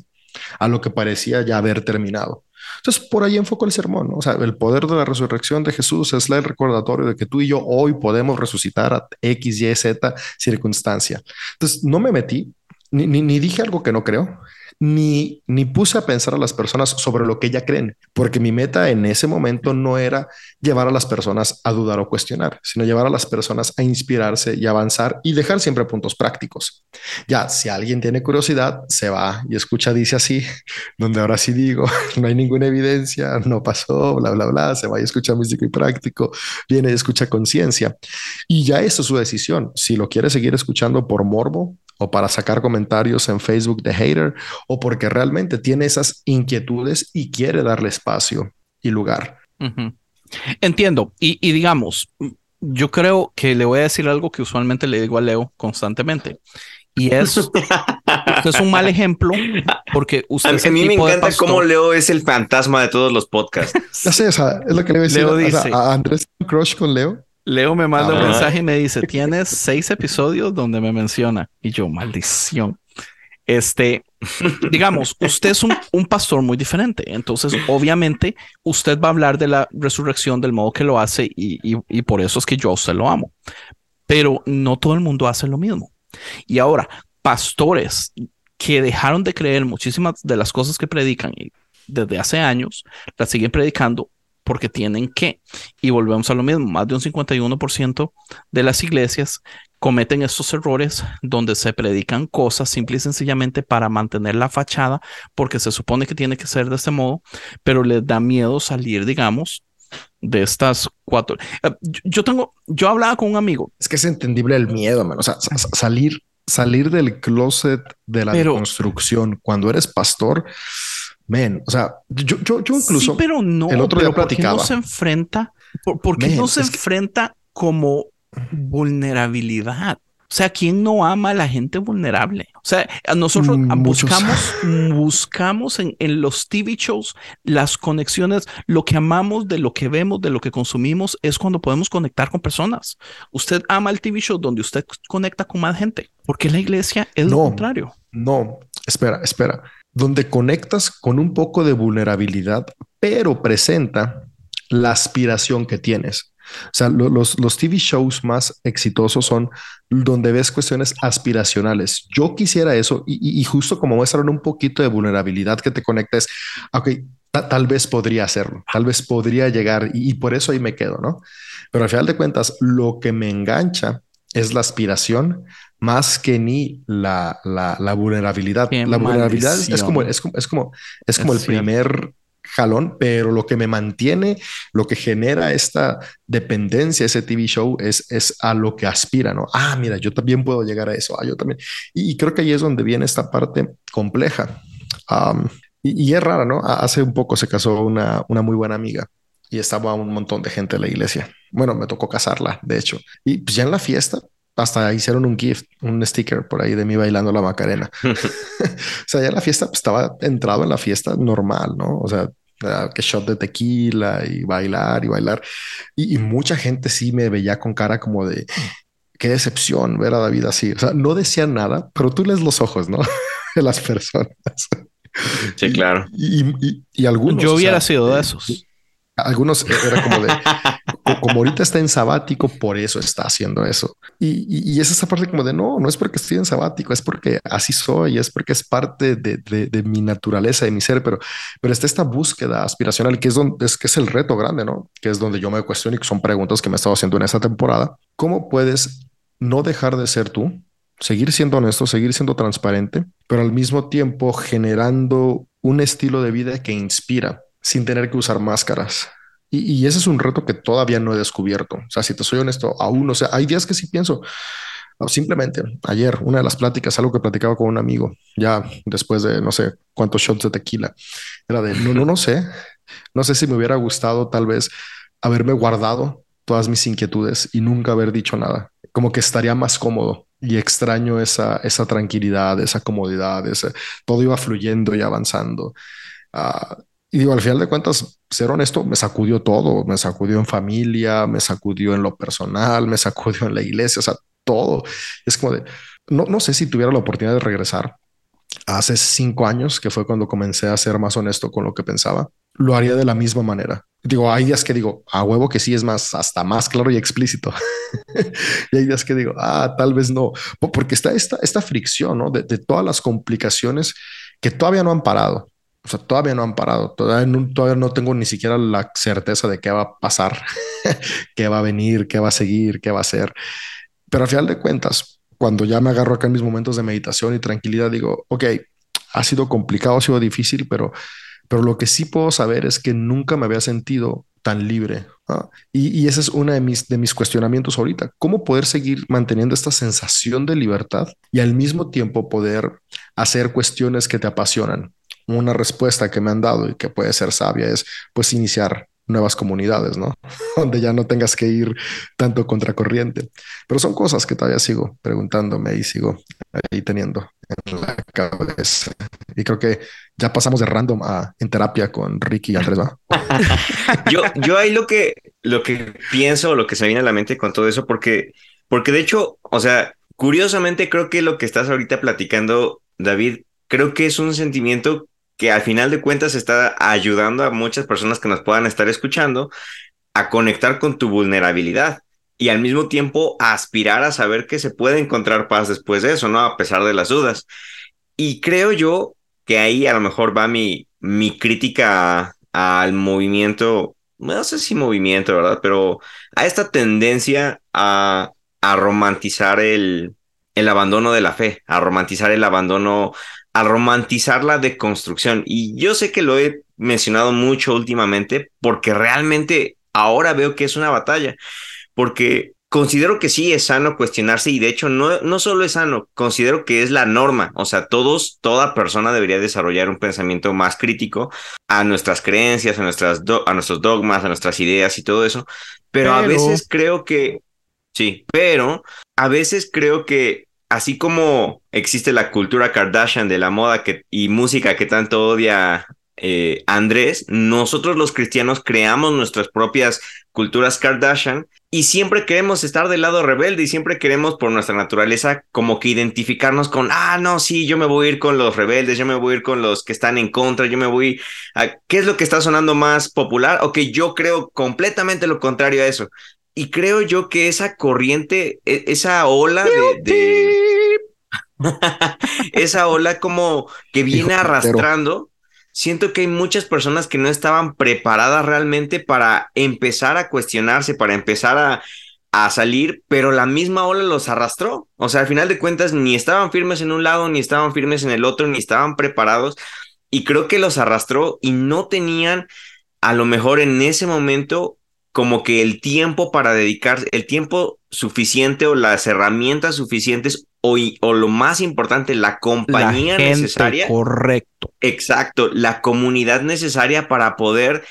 a lo que parecía ya haber terminado. Entonces, por ahí enfoco el sermón. O sea, el poder de la resurrección de Jesús es el recordatorio de que tú y yo hoy podemos resucitar a X, Y, Z circunstancia. Entonces, no me metí, ni, ni, ni dije algo que no creo, ni, ni puse a pensar a las personas sobre lo que ya creen, porque mi meta en ese momento no era llevar a las personas a dudar o cuestionar, sino llevar a las personas a inspirarse y avanzar y dejar siempre puntos prácticos. Ya, si alguien tiene curiosidad, se va y escucha, dice así, donde ahora sí digo, no hay ninguna evidencia, no pasó, bla, bla, bla, se va y escucha músico y práctico, viene y escucha conciencia. Y ya esa es su decisión. Si lo quiere seguir escuchando por morbo, o para sacar comentarios en Facebook de hater o porque realmente tiene esas inquietudes y quiere darle espacio y lugar. Entiendo. Y, digamos, yo creo que le voy a decir algo que usualmente le digo a Leo constantemente. Y es, es un mal ejemplo porque usted... A, mí me encanta cómo Leo es el fantasma de todos los podcasts. ya sé, es lo que le voy a decir a, Andrés Crush con Leo. Leo me manda un mensaje y me dice, tienes seis episodios donde me menciona. Y yo, maldición. Este, digamos, usted es un, pastor muy diferente. Entonces, obviamente, usted va a hablar de la resurrección del modo que lo hace y, por eso es que yo a usted lo amo. Pero no todo el mundo hace lo mismo. Y ahora, pastores que dejaron de creer muchísimas de las cosas que predican y desde hace años, las siguen predicando porque tienen que. Y volvemos a lo mismo, más de un 51% de las iglesias cometen estos errores donde se predican cosas simple y sencillamente para mantener la fachada, porque se supone que tiene que ser de este modo, pero les da miedo salir, digamos, de estas cuatro. Eh, yo tengo, yo hablaba con un amigo. Es que es entendible el miedo, man. O sea, salir, salir del closet de la construcción cuando eres pastor. Men, o sea, yo, yo, yo incluso. Sí, pero no. El otro día platicaba. ¿por qué no se enfrenta? ¿Por, qué no se enfrenta como vulnerabilidad? O sea, ¿quién no ama a la gente vulnerable? O sea, nosotros mm, buscamos, buscamos en, en, los TV shows las conexiones, lo que amamos de lo que vemos, de lo que consumimos, es cuando podemos conectar con personas. Usted ama el TV show donde usted conecta con más gente, porque la iglesia es lo contrario. No, espera, espera. Donde conectas con un poco de vulnerabilidad, pero presenta la aspiración que tienes. O sea, los, los TV shows más exitosos son donde ves cuestiones aspiracionales. Yo quisiera eso y, justo como muestran un poquito de vulnerabilidad que te conectes, ok, tal vez podría hacerlo, tal vez podría llegar y, por eso ahí me quedo, ¿no? Pero al final de cuentas, lo que me engancha es la aspiración más que ni la, la, vulnerabilidad. la vulnerabilidad es como, es como, es como, es como el primer jalón, pero lo que me mantiene, lo que genera esta dependencia, ese TV show, es, es a lo que aspira, ¿no? Ah, mira, yo también puedo llegar a eso, ah, yo también. Y, creo que ahí es donde viene esta parte compleja. y, es rara, ¿no? Hace un poco se casó una, una muy buena amiga y estaba un montón de gente en la iglesia. Bueno, me tocó casarla, de hecho. Y pues ya en la fiesta, hasta hicieron un gift, un sticker por ahí de mí bailando la Macarena. o sea, ya la fiesta pues, estaba entrado en la fiesta normal, ¿no? O sea, que shot de tequila y bailar y bailar. Y, mucha gente sí me veía con cara como de qué decepción ver a David así. O sea, no decían nada, pero tú lees los ojos, ¿no? de las personas. Sí, claro. Y, y, algunos. Yo hubiera sido de esos. Algunos era como de, como ahorita está en sabático, por eso está haciendo eso. Y, y, es esa parte como de, no, no es porque estoy en sabático, es porque así soy, es porque es parte de, de, mi naturaleza, de mi ser, pero, pero está esta búsqueda aspiracional que es, donde, es que es el reto grande, ¿no? Que es donde yo me cuestiono y son preguntas que me he estado haciendo en esta temporada. ¿Cómo puedes no dejar de ser tú? Seguir siendo honesto, seguir siendo transparente, pero al mismo tiempo generando un estilo de vida que inspira sin tener que usar máscaras. Y, ese es un reto que todavía no he descubierto. O sea, si te soy honesto, aún, o sea, hay días que sí pienso, simplemente ayer, una de las pláticas, algo que platicaba con un amigo, ya después de no sé cuántos shots de tequila, era de, no, no, no sé, no sé si me hubiera gustado tal vez haberme guardado todas mis inquietudes y nunca haber dicho nada, como que estaría más cómodo y extraño esa, esa tranquilidad, esa comodidad, ese, todo iba fluyendo y avanzando. Uh, y digo, al final de cuentas, ser honesto, me sacudió todo, me sacudió en familia, me sacudió en lo personal, me sacudió en la iglesia, o sea, todo. Es como de, no, no sé si tuviera la oportunidad de regresar hace cinco años, que fue cuando comencé a ser más honesto con lo que pensaba, lo haría de la misma manera. Digo, hay días que digo, a huevo que sí es más, hasta más claro y explícito. y hay días que digo, ah, tal vez no, porque está esta, esta fricción, ¿no? De, de todas las complicaciones que todavía no han parado o sea, todavía no han parado, todavía no, tengo ni siquiera la certeza de qué va a pasar, qué va a venir, qué va a seguir, qué va a ser. Pero al final de cuentas, cuando ya me agarro acá en mis momentos de meditación y tranquilidad, digo, ok, ha sido complicado, ha sido difícil, pero, pero lo que sí puedo saber es que nunca me había sentido tan libre. Y, y, ese es uno de mis, de mis cuestionamientos ahorita. ¿Cómo poder seguir manteniendo esta sensación de libertad y al mismo tiempo poder hacer cuestiones que te apasionan? una respuesta que me han dado y que puede ser sabia es pues iniciar nuevas comunidades, ¿no? Donde ya no tengas que ir tanto contracorriente. Pero son cosas que todavía sigo preguntándome y sigo ahí teniendo en la cabeza. Y creo que ya pasamos de random a en terapia con Ricky y Andrés, ¿va? yo, yo ahí lo que, lo que pienso, lo que se viene a la mente con todo eso, porque, porque de hecho, o sea, curiosamente creo que lo que estás ahorita platicando, David, creo que es un sentimiento que al final de cuentas está ayudando a muchas personas que nos puedan estar escuchando a conectar con tu vulnerabilidad y al mismo tiempo aspirar a saber que se puede encontrar paz después de eso, ¿no? A pesar de las dudas. Y creo yo que ahí a lo mejor va mi, mi crítica al movimiento no sé si movimiento, ¿verdad? Pero a esta tendencia a, a romantizar el, el abandono de la fe, a romantizar el abandono, a romantizar la deconstrucción. Y yo sé que lo he mencionado mucho últimamente porque realmente ahora veo que es una batalla, porque considero que sí es sano cuestionarse y de hecho no, no solo es sano, considero que es la norma, o sea, todos, toda persona debería desarrollar un pensamiento más crítico a nuestras creencias, a, nuestras a nuestros dogmas, a nuestras ideas y todo eso, pero, a veces creo que, sí, pero a veces creo que así como existe la cultura Kardashian de la moda que, y música que tanto odia eh, Andrés, nosotros los cristianos creamos nuestras propias culturas Kardashian y siempre queremos estar del lado rebelde y siempre queremos por nuestra naturaleza como que identificarnos con, ah, no, sí, yo me voy a ir con los rebeldes, yo me voy a ir con los que están en contra, yo me voy a, ¿qué es lo que está sonando más popular? Ok, yo creo completamente lo contrario a eso. Y creo yo que esa corriente, e, esa ola de... esa ola como que viene arrastrando siento que hay muchas personas que no estaban preparadas realmente para empezar a cuestionarse, para empezar a, a salir, pero la misma ola los arrastró. O sea, al final de cuentas, ni estaban firmes en un lado, ni estaban firmes en el otro, ni estaban preparados. Y creo que los arrastró y no tenían, a lo mejor en ese momento, como que el tiempo para dedicar, el tiempo suficiente o las herramientas suficientes o, lo más importante, la compañía necesaria. Correcto. Exacto, la comunidad necesaria para poder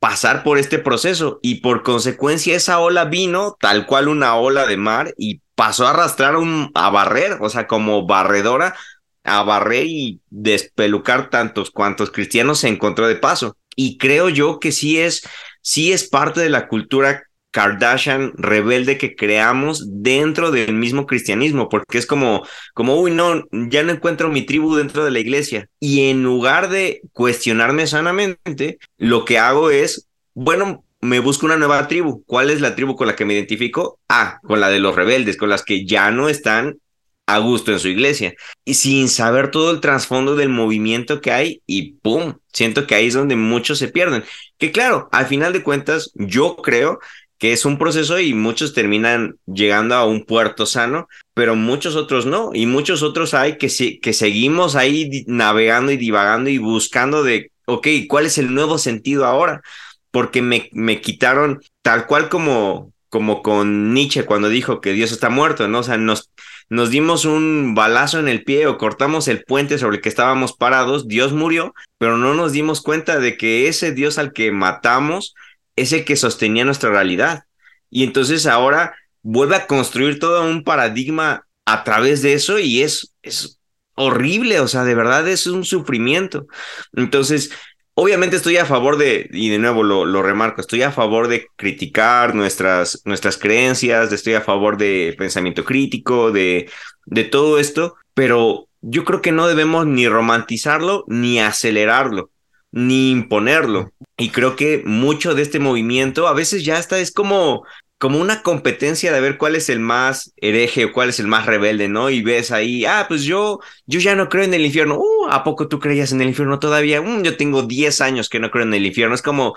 pasar por este proceso y por consecuencia esa ola vino tal cual una ola de mar y pasó a arrastrar un, a barrer, o sea, como barredora, a barrer y despelucar tantos cuantos cristianos se encontró de paso. Y creo yo que sí es, sí es parte de la cultura Kardashian rebelde que creamos dentro del mismo cristianismo, porque es como, como, uy, no, ya no encuentro mi tribu dentro de la iglesia. Y en lugar de cuestionarme sanamente, lo que hago es, bueno, me busco una nueva tribu. ¿Cuál es la tribu con la que me identifico? Ah, con la de los rebeldes, con las que ya no están a gusto en su iglesia. Y sin saber todo el trasfondo del movimiento que hay y ¡pum! Siento que ahí es donde muchos se pierden. Que claro, al final de cuentas, yo creo que es un proceso y muchos terminan llegando a un puerto sano, pero muchos otros no, y muchos otros hay que, que seguimos ahí navegando y divagando y buscando de, ok, ¿cuál es el nuevo sentido ahora? Porque me, me quitaron tal cual como, como con Nietzsche cuando dijo que Dios está muerto, ¿no? O sea, nos, nos dimos un balazo en el pie o cortamos el puente sobre el que estábamos parados, Dios murió, pero no nos dimos cuenta de que ese Dios al que matamos es el que sostenía nuestra realidad. Y entonces ahora vuelve a construir todo un paradigma a través de eso y es, es horrible, o sea, de verdad es un sufrimiento. Entonces, obviamente estoy a favor de, y de nuevo lo, lo remarco, estoy a favor de criticar nuestras, nuestras creencias, estoy a favor de pensamiento crítico, de, de todo esto, pero yo creo que no debemos ni romantizarlo ni acelerarlo ni imponerlo. Y creo que mucho de este movimiento a veces ya está, es como, como una competencia de ver cuál es el más hereje o cuál es el más rebelde, ¿no? Y ves ahí, ah, pues yo, yo ya no creo en el infierno. Uh, ¿a poco tú creías en el infierno todavía? Mm, yo tengo 10 años que no creo en el infierno. Es como,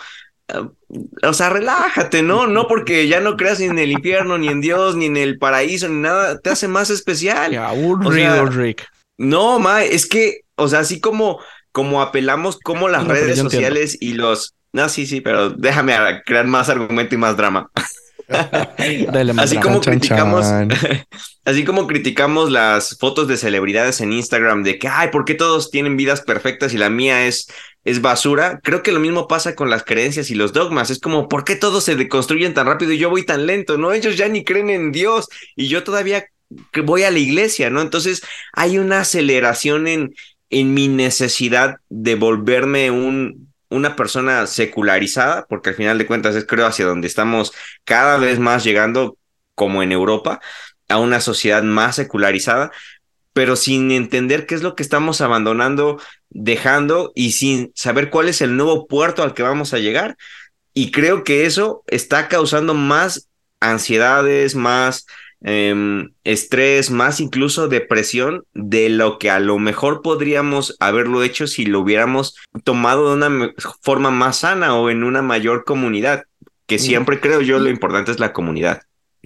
ah, o sea, relájate, ¿no? No porque ya no creas en el infierno, ni en Dios, ni en el paraíso, ni nada, te hace más especial. Ya, aburrido, Rick. No, ma, es que, o sea, así como como apelamos como las redes sociales y los... No, sí, sí, pero déjame crear más argumento y más drama. Así como criticamos, así como criticamos las fotos de celebridades en Instagram de que, ay, ¿por qué todos tienen vidas perfectas y la mía es, es basura? Creo que lo mismo pasa con las creencias y los dogmas. Es como, ¿por qué todos se deconstruyen tan rápido y yo voy tan lento? No, ellos ya ni creen en Dios y yo todavía voy a la iglesia, ¿no? Entonces hay una aceleración en, en mi necesidad de volverme un, una persona secularizada, porque al final de cuentas es creo hacia donde estamos cada vez más llegando, como en Europa, a una sociedad más secularizada, pero sin entender qué es lo que estamos abandonando, dejando y sin saber cuál es el nuevo puerto al que vamos a llegar. Y creo que eso está causando más ansiedades, más em, estrés, más incluso depresión de lo que a lo mejor podríamos haberlo hecho si lo hubiéramos tomado de una forma más sana o en una mayor comunidad, que siempre creo yo lo importante es la comunidad.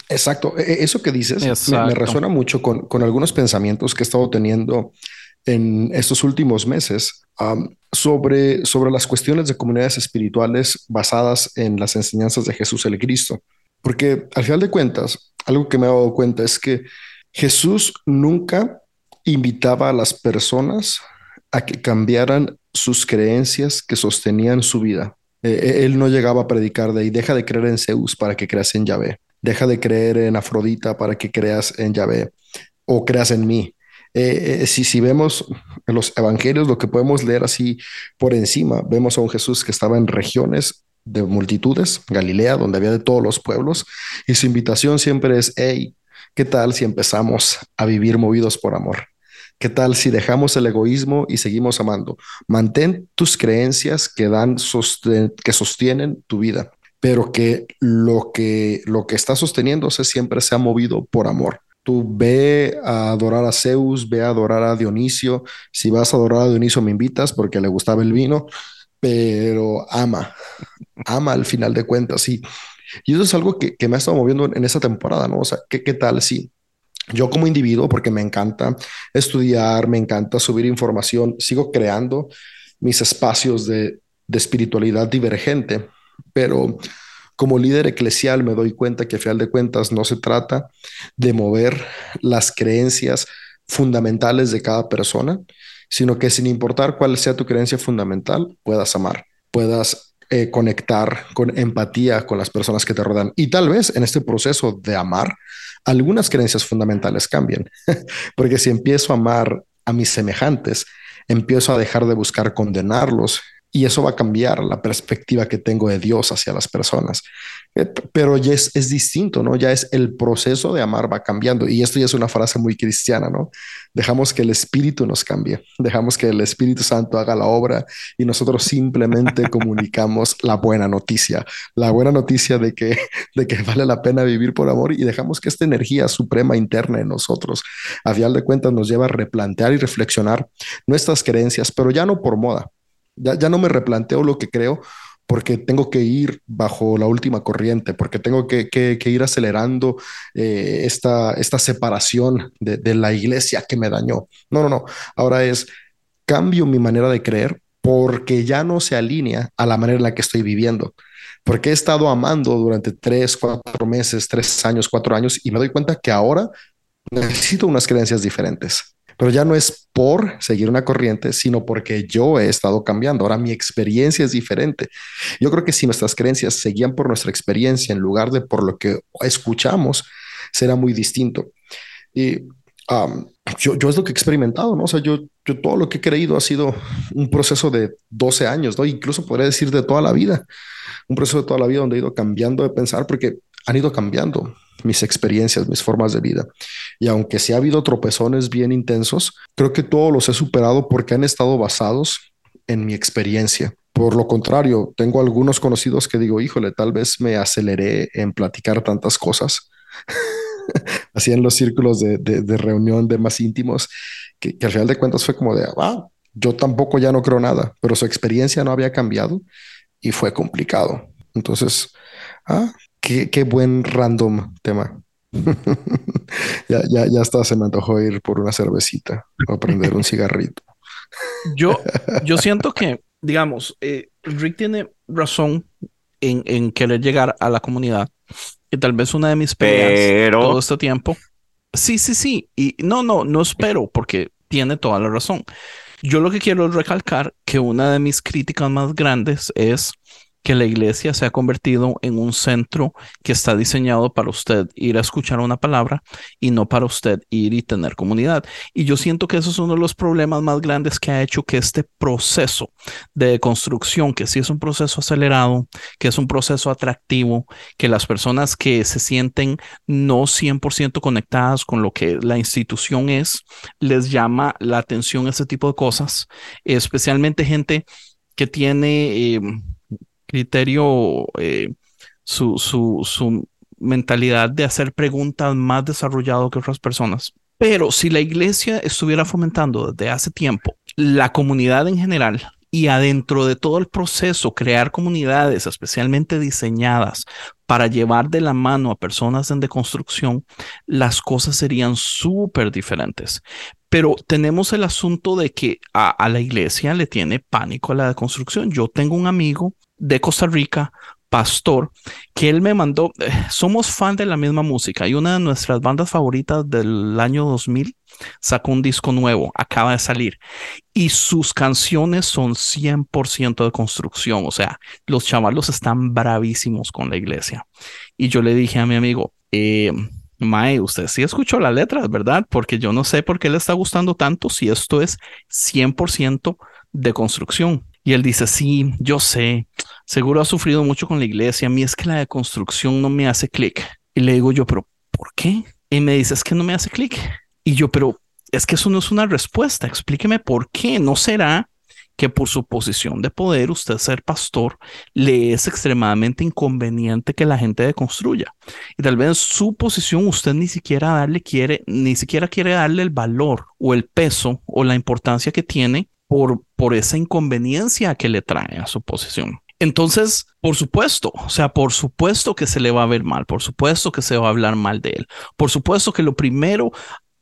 Exacto, e, eso que dices me, resuena mucho con, con algunos pensamientos que he estado teniendo en estos últimos meses sobre, sobre las cuestiones de comunidades espirituales basadas en las enseñanzas de Jesús el Cristo. Porque al final de cuentas, algo que me he dado cuenta es que Jesús nunca invitaba a las personas a que cambiaran sus creencias que sostenían su vida. E, e, él no llegaba a predicar de ahí, deja de creer en Zeus para que creas en Yahvé, deja de creer en Afrodita para que creas en Yahvé o creas en mí. Eh, si, si vemos en los evangelios, lo que podemos leer así por encima, vemos a un Jesús que estaba en regiones de multitudes, Galilea, donde había de todos los pueblos, y su invitación siempre es, hey, ¿qué tal si empezamos a vivir movidos por amor? ¿Qué tal si dejamos el egoísmo y seguimos amando? Mantén tus creencias que dan que sostienen tu vida, pero que lo que lo que está sosteniéndose siempre se ha movido por amor. Tú ve a adorar a Zeus, ve a adorar a Dionisio. Si vas a adorar a Dionisio, me invitas porque le gustaba el vino, pero ama, ama al final de cuentas. Y, y eso es algo que, me ha estado moviendo en, esa temporada, ¿no? O sea, ¿qué, qué tal si yo como individuo, porque me encanta estudiar, me encanta subir información, sigo creando mis espacios de, de espiritualidad divergente, pero como líder eclesial me doy cuenta que a final de cuentas no se trata de mover las creencias fundamentales de cada persona, sino que sin importar cuál sea tu creencia fundamental, puedas amar, puedas eh, conectar con empatía con las personas que te rodean. Y tal vez en este proceso de amar, algunas creencias fundamentales cambian, porque si empiezo a amar a mis semejantes, empiezo a dejar de buscar condenarlos y eso va a cambiar la perspectiva que tengo de Dios hacia las personas. Eh, pero ya es, es, distinto, ¿no? Ya es el proceso de amar va cambiando. Y esto ya es una frase muy cristiana, ¿no? Dejamos que el Espíritu nos cambie, dejamos que el Espíritu Santo haga la obra y nosotros simplemente comunicamos la buena noticia, la buena noticia de que, de que vale la pena vivir por amor y dejamos que esta energía suprema interna en nosotros, a final de cuentas, nos lleva a replantear y reflexionar nuestras creencias, pero ya no por moda, ya, no me replanteo lo que creo porque tengo que ir bajo la última corriente, porque tengo que, ir acelerando eh, esta, separación de, de, la iglesia que me dañó. No, no, no. Ahora es cambio mi manera de creer porque ya no se alinea a la manera en la que estoy viviendo. Porque he estado amando durante tres, cuatro meses, tres años, cuatro años y me doy cuenta que ahora necesito unas creencias diferentes pero ya no es por seguir una corriente, sino porque yo he estado cambiando. Ahora mi experiencia es diferente. Yo creo que si nuestras creencias seguían por nuestra experiencia en lugar de por lo que escuchamos, será muy distinto. Y yo, yo, es lo que he experimentado, ¿no? O sea, yo, yo todo lo que he creído ha sido un proceso de 12 años, ¿no? Incluso podría decir de toda la vida, un proceso de toda la vida donde he ido cambiando de pensar porque han ido cambiando mis experiencias, mis formas de vida. Y aunque sí ha habido tropezones bien intensos, creo que todos los he superado porque han estado basados en mi experiencia. Por lo contrario, tengo algunos conocidos que digo, híjole, tal vez me aceleré en platicar tantas cosas. Así en los círculos de, reunión de más íntimos, que, al final de cuentas fue como de, ah, yo tampoco ya no creo nada, pero su experiencia no había cambiado y fue complicado. Entonces, ah, Qué, buen random tema. ya, ya, ya hasta se me antojó ir por una cervecita o prender un cigarrito. yo, yo siento que, digamos, eh, Rick tiene razón en, en, querer llegar a la comunidad. Y tal vez una de mis peleas todo este tiempo. Sí, sí, sí. Y no, no, no espero porque tiene toda la razón. Yo lo que quiero es recalcar que una de mis críticas más grandes es que la iglesia se ha convertido en un centro que está diseñado para usted ir a escuchar una palabra y no para usted ir y tener comunidad. Y yo siento que eso es uno de los problemas más grandes que ha hecho que este proceso de construcción, que sí es un proceso acelerado, que es un proceso atractivo, que las personas que se sienten no 100% conectadas con lo que la institución es, les llama la atención ese tipo de cosas, especialmente gente que tiene... Eh, criterio, eh, su, su, su, mentalidad de hacer preguntas más desarrollado que otras personas. Pero si la iglesia estuviera fomentando desde hace tiempo la comunidad en general y adentro de todo el proceso crear comunidades especialmente diseñadas para llevar de la mano a personas en deconstrucción, las cosas serían súper diferentes. Pero tenemos el asunto de que a, la iglesia le tiene pánico a la deconstrucción. Yo tengo un amigo de Costa Rica, pastor, que él me mandó, eh, somos fan de la misma música y una de nuestras bandas favoritas del año 2000 sacó un disco nuevo, acaba de salir y sus canciones son 100% de construcción, o sea, los chavalos están bravísimos con la iglesia. Y yo le dije a mi amigo, eh, Mae, usted sí escuchó las letras, ¿verdad? Porque yo no sé por qué le está gustando tanto si esto es 100% de construcción. Y él dice, sí, yo sé, seguro ha sufrido mucho con la iglesia, a mí es que la deconstrucción no me hace clic. Y le digo yo, pero ¿por qué? Y me dice, es que no me hace clic. Y yo, pero es que eso no es una respuesta, explíqueme por qué. ¿No será que por su posición de poder, usted ser pastor, le es extremadamente inconveniente que la gente deconstruya. Y tal vez su posición usted ni siquiera darle quiere, ni siquiera quiere darle el valor o el peso o la importancia que tiene por, por esa inconveniencia que le trae a su posición. Entonces, por supuesto, o sea, por supuesto que se le va a ver mal, por supuesto que se va a hablar mal de él, por supuesto que lo primero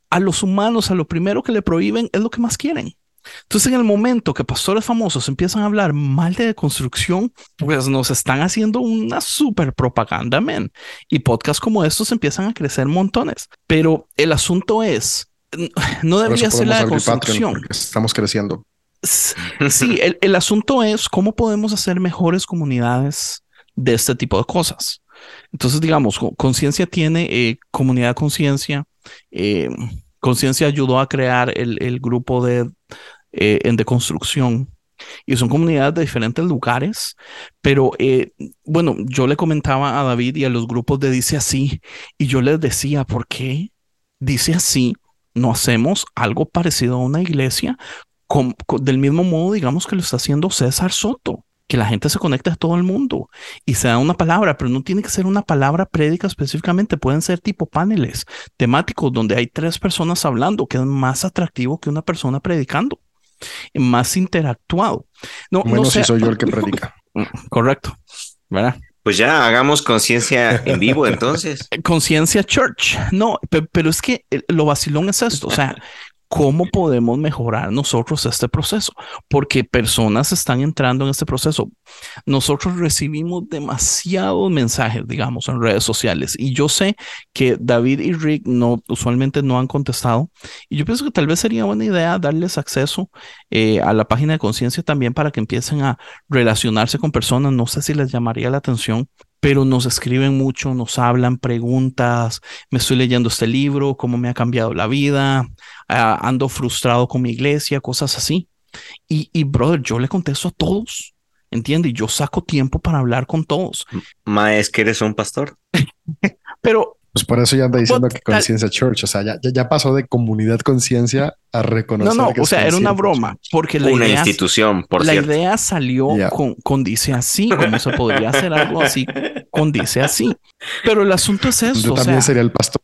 a los humanos, a lo primero que le prohíben es lo que más quieren. Entonces, en el momento que pastores famosos empiezan a hablar mal de construcción, pues nos están haciendo una super propaganda, men. Y podcasts como estos empiezan a crecer montones. Pero el asunto es, no debería ser la de construcción. Estamos creciendo. Sí, el, asunto es cómo podemos hacer mejores comunidades de este tipo de cosas. Entonces, digamos, conciencia tiene eh, comunidad conciencia. Eh, conciencia ayudó a crear el, grupo de eh, en deconstrucción y son comunidades de diferentes lugares, pero bueno, yo le comentaba a David y a los grupos de Dice Así y yo les decía, ¿por qué Dice Así? No hacemos algo parecido a una iglesia del mismo modo, digamos que lo está haciendo César Soto, que la gente se conecta a todo el mundo y se da una palabra, pero no tiene que ser una palabra prédica específicamente, pueden ser tipo paneles temáticos donde hay tres personas hablando, que es más atractivo que una persona predicando, más interactuado. No, no sé. si soy yo el que predica. Correcto, ¿verdad? Pues ya hagamos conciencia en vivo entonces. Conciencia Church. No, pero, es que lo vacilón es esto. O sea, ¿Cómo podemos mejorar nosotros este proceso? Porque personas están entrando en este proceso. Nosotros recibimos demasiados mensajes, digamos, en redes sociales y yo sé que David y Rick no usualmente no han contestado y yo pienso que tal vez sería buena idea darles acceso eh, a la página de conciencia también para que empiecen a relacionarse con personas. No sé si les llamaría la atención pero nos escriben mucho, nos hablan preguntas, me estoy leyendo este libro, cómo me ha cambiado la vida, ah, ando frustrado con mi iglesia, cosas así. Y, y, brother, yo le contesto a todos, ¿entiendes? Yo saco tiempo para hablar con todos. Ma, es que eres un pastor. pero pues por eso ya anda diciendo que Conciencia Church, o sea, ya, ya pasó de comunidad conciencia a reconocer. No, no, o sea, era una broma, porque la una idea, institución, por la cierto. idea salió con, con, dice así, como se podría hacer algo así con dice así. Pero el asunto es eso. Yo también sería el pastor.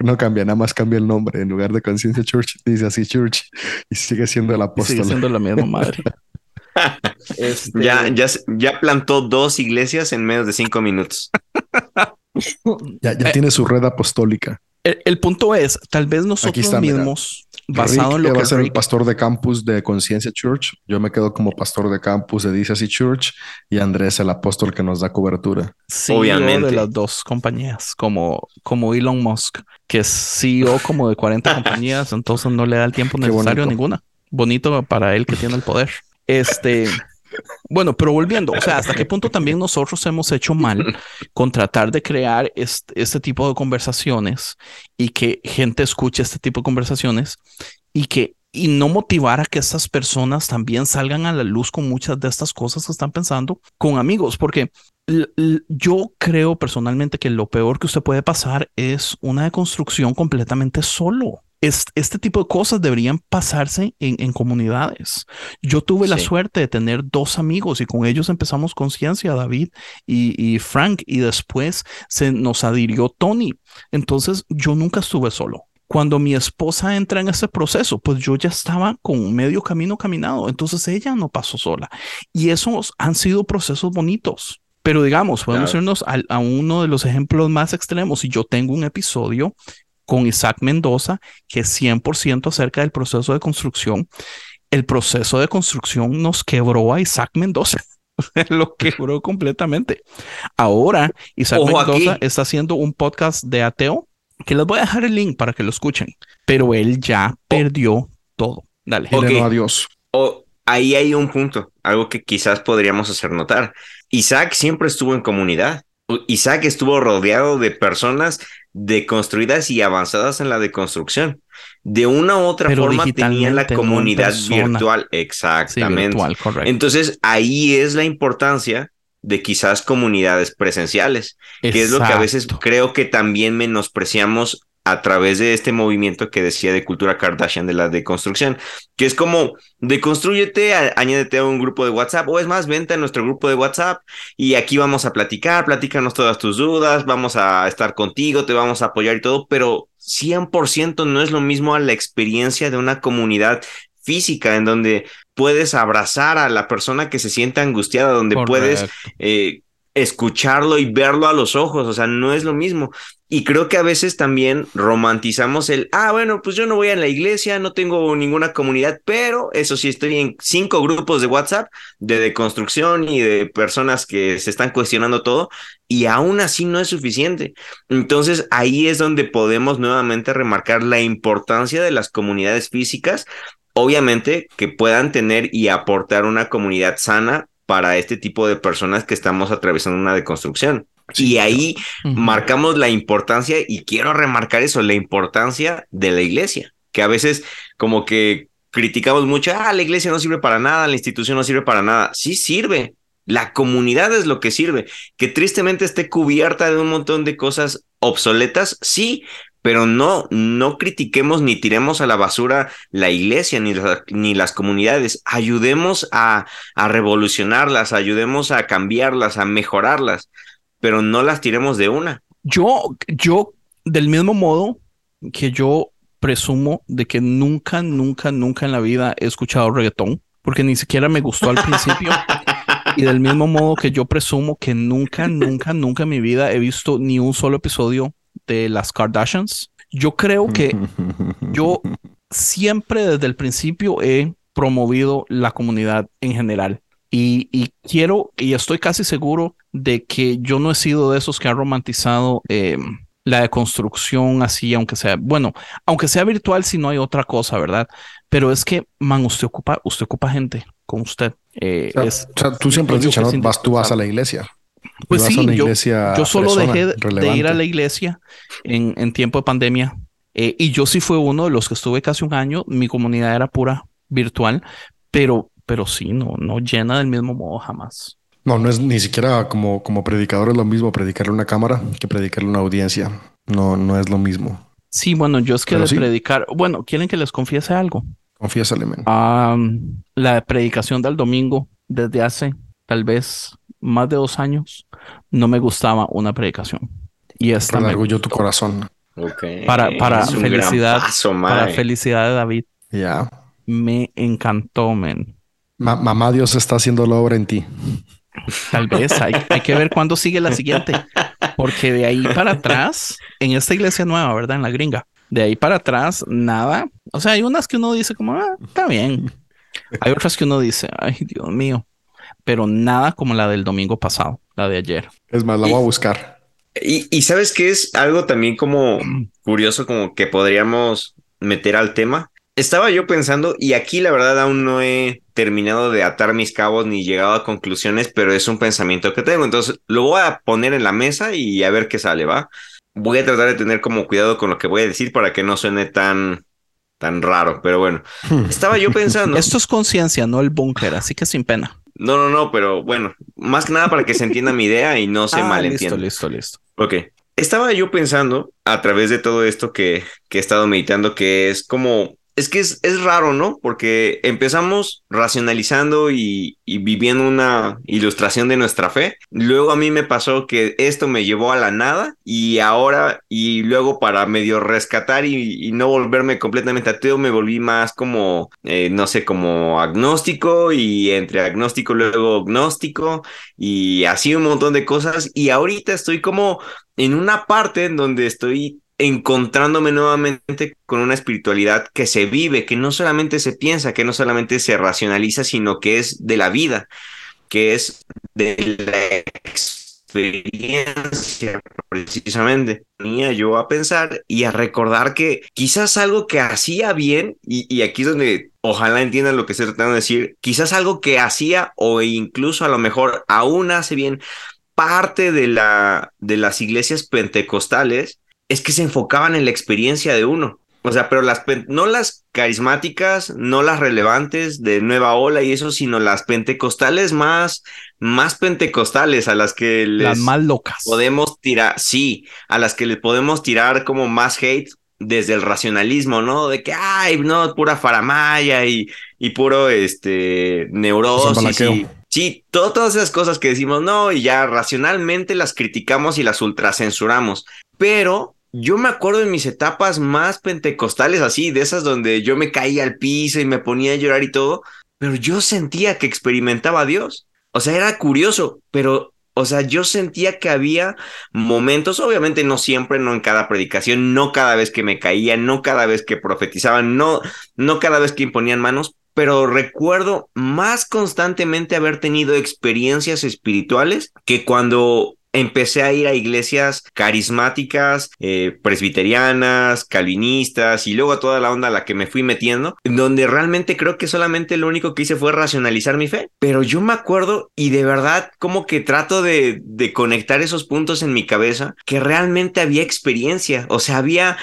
No, cambia, nada más cambia el nombre. En lugar de Conciencia Church, dice así Church y sigue siendo el apóstol. Sigue siendo la misma madre. Este ya, ya, ya plantó dos iglesias en menos de cinco minutos. ya, ya eh, tiene su red apostólica. El, punto es, tal vez nosotros mismos, basado en lo que va a ser el pastor de campus de Conciencia Church, yo me quedo como pastor de campus de Dice Así Church y Andrés el apóstol que nos da cobertura. Sí, Obviamente. de las dos compañías, como, como Elon Musk, que es CEO como de 40 compañías, entonces no le da el tiempo necesario a ninguna. Bonito para él que tiene el poder. Este, bueno, pero volviendo, o sea, hasta qué punto también nosotros hemos hecho mal con tratar de crear este, tipo de conversaciones y que gente escuche este tipo de conversaciones y que y no motivar a que estas personas también salgan a la luz con muchas de estas cosas que están pensando con amigos, porque yo creo personalmente que lo peor que usted puede pasar es una deconstrucción completamente solo. Este tipo de cosas deberían pasarse en, comunidades. Yo tuve la suerte de tener dos amigos y con ellos empezamos conciencia, David y, Frank, y después se nos adhirió Tony. Entonces yo nunca estuve solo. Cuando mi esposa entra en ese proceso, pues yo ya estaba con medio camino caminado, entonces ella no pasó sola. Y esos han sido procesos bonitos. Pero digamos, podemos irnos a, a, uno de los ejemplos más extremos. Y yo tengo un episodio con Isaac Mendoza, que es 100% acerca del proceso de construcción. El proceso de construcción nos quebró a Isaac Mendoza. lo quebró completamente. Ahora, Isaac Mendoza está haciendo un podcast de ateo, que les voy a dejar el link para que lo escuchen, pero él ya perdió todo. Dale. Okay. adiós. ahí hay un punto, algo que quizás podríamos hacer notar. Isaac siempre estuvo en comunidad. Isaac estuvo rodeado de personas deconstruidas y avanzadas en la deconstrucción. De una u otra forma tenía la comunidad virtual. Exactamente. Entonces ahí es la importancia de quizás comunidades presenciales, que es lo que a veces creo que también menospreciamos a través de este movimiento que decía de cultura Kardashian de la deconstrucción, que es como deconstruyete, añádete a un grupo de WhatsApp o es más, vente a nuestro grupo de WhatsApp y aquí vamos a platicar, platícanos todas tus dudas, vamos a estar contigo, te vamos a apoyar y todo, pero 100% no es lo mismo a la experiencia de una comunidad física en donde puedes abrazar a la persona que se siente angustiada, donde puedes eh, escucharlo y verlo a los ojos, o sea, no es lo mismo. Y creo que a veces también romantizamos el, ah, bueno, pues yo no voy a la iglesia, no tengo ninguna comunidad, pero eso sí, estoy en cinco grupos de WhatsApp de deconstrucción y de personas que se están cuestionando todo, y aún así no es suficiente. Entonces ahí es donde podemos nuevamente remarcar la importancia de las comunidades físicas, obviamente que puedan tener y aportar una comunidad sana para este tipo de personas que estamos atravesando una deconstrucción y ahí marcamos la importancia, y quiero remarcar eso, la importancia de la iglesia, que a veces como que criticamos mucho, ah, la iglesia no sirve para nada, la institución no sirve para nada. Sí sirve, la comunidad es lo que sirve. Que tristemente esté cubierta de un montón de cosas obsoletas, sí, pero no, no critiquemos ni tiremos a la basura la iglesia ni, ni las comunidades. Ayudemos a, a revolucionarlas, ayudemos a cambiarlas, a mejorarlas pero no las tiremos de una. Yo, yo, del mismo modo que yo presumo de que nunca, nunca, nunca en la vida he escuchado reggaetón, porque ni siquiera me gustó al principio. y del mismo modo que yo presumo que nunca, nunca, nunca en mi vida he visto ni un solo episodio de las Kardashians. Yo creo que yo siempre desde el principio he promovido la comunidad en general. Y, quiero, y estoy casi seguro de que yo no he sido de esos que ha romantizado em, la deconstrucción así, aunque sea, bueno, aunque sea virtual, si no hay otra cosa, ¿verdad? Pero es que, man, usted ocupa, usted ocupa gente con usted. Eh, o, sea, tú siempre has dicho, ¿no? Vas, tú vas a la iglesia. Pues sí, yo, yo, solo dejé de ir a la iglesia en, en tiempo de pandemia. Eh, y yo sí fue uno de los que estuve casi un año. Mi comunidad era pura virtual, pero pero sí, no, no llena del mismo modo jamás. No, no es ni siquiera como, como predicador es lo mismo predicarle una cámara que predicarle una audiencia. No, no es lo mismo. Sí, bueno, yo es que de predicar, bueno, ¿quieren que les confiese algo? Confiésale, men. la predicación del domingo desde hace tal vez más de dos años no me gustaba una predicación. Y esta me orgullo tu corazón. Para, para felicidad, para felicidad de David. Ya. Me encantó, men mamá Dios está haciendo la obra en ti. Tal vez hay, que ver cuándo sigue la siguiente, porque de ahí para atrás, en esta iglesia nueva, ¿verdad? En la gringa, de ahí para atrás, nada. O sea, hay unas que uno dice como, ah, está bien. Hay otras que uno dice, ay, Dios mío, pero nada como la del domingo pasado, la de ayer. Es más, la voy a buscar. Y, y sabes que es algo también como curioso, como que podríamos meter al tema. Estaba yo pensando, y aquí la verdad aún no he terminado de atar mis cabos ni llegado a conclusiones, pero es un pensamiento que tengo. Entonces lo voy a poner en la mesa y a ver qué sale, ¿va? Voy a tratar de tener como cuidado con lo que voy a decir para que no suene tan tan raro, pero bueno, estaba yo pensando. Esto es conciencia, no el búnker, así que sin pena. No, no, no, pero bueno, más que nada para que se entienda mi idea y no se ah, malentienda. Listo, listo, listo. Ok. estaba yo pensando a través de todo esto que, que he estado meditando, que es como es que es, raro, ¿no? Porque empezamos racionalizando y, viviendo una ilustración de nuestra fe. Luego a mí me pasó que esto me llevó a la nada y ahora y luego para medio rescatar y, no volverme completamente ateo me volví más como, eh, no sé, como agnóstico y entre agnóstico luego gnóstico y así un montón de cosas. Y ahorita estoy como en una parte en donde estoy encontrándome nuevamente con una espiritualidad que se vive, que no solamente se piensa, que no solamente se racionaliza, sino que es de la vida, que es de la experiencia precisamente. Venía yo a pensar y a recordar que quizás algo que hacía bien, y, y aquí es donde ojalá entiendan lo que estoy tratando de decir, quizás algo que hacía o incluso a lo mejor aún hace bien parte de, la, de las iglesias pentecostales es que se enfocaban en la experiencia de uno. O sea, pero las no las carismáticas, no las relevantes de nueva ola y eso, sino las pentecostales más, más pentecostales, a las que les las más locas. podemos tirar, sí, a las que les podemos tirar como más hate desde el racionalismo, ¿no? De que, ay, no, pura faramaya y, y puro, este, neurosis y, Sí, todas esas cosas que decimos, no, y ya racionalmente las criticamos y las ultracensuramos. Pero yo me acuerdo en mis etapas más pentecostales, así, de esas donde yo me caía al piso y me ponía a llorar y todo, pero yo sentía que experimentaba a Dios. O sea, era curioso, pero, o sea, yo sentía que había momentos, obviamente no siempre, no en cada predicación, no cada vez que me caía, no cada vez que profetizaban, no, no cada vez que imponían manos, pero recuerdo más constantemente haber tenido experiencias espirituales que cuando empecé a ir a iglesias carismáticas, eh, presbiterianas, calvinistas y luego a toda la onda a la que me fui metiendo, donde realmente creo que solamente lo único que hice fue racionalizar mi fe. Pero yo me acuerdo y de verdad como que trato de, de conectar esos puntos en mi cabeza que realmente había experiencia, o sea, había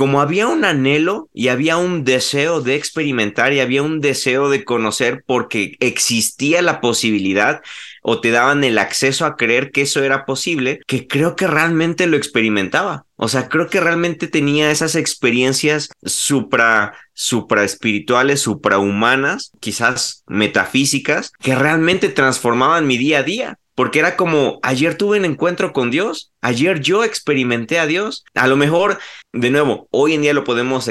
como había un anhelo y había un deseo de experimentar y había un deseo de conocer porque existía la posibilidad o te daban el acceso a creer que eso era posible, que creo que realmente lo experimentaba. O sea, creo que realmente tenía esas experiencias supra, supra espirituales, suprahumanas, quizás metafísicas, que realmente transformaban mi día a día porque era como, ayer tuve un encuentro con Dios, ayer yo experimenté a Dios. A lo mejor, de nuevo, hoy en día lo podemos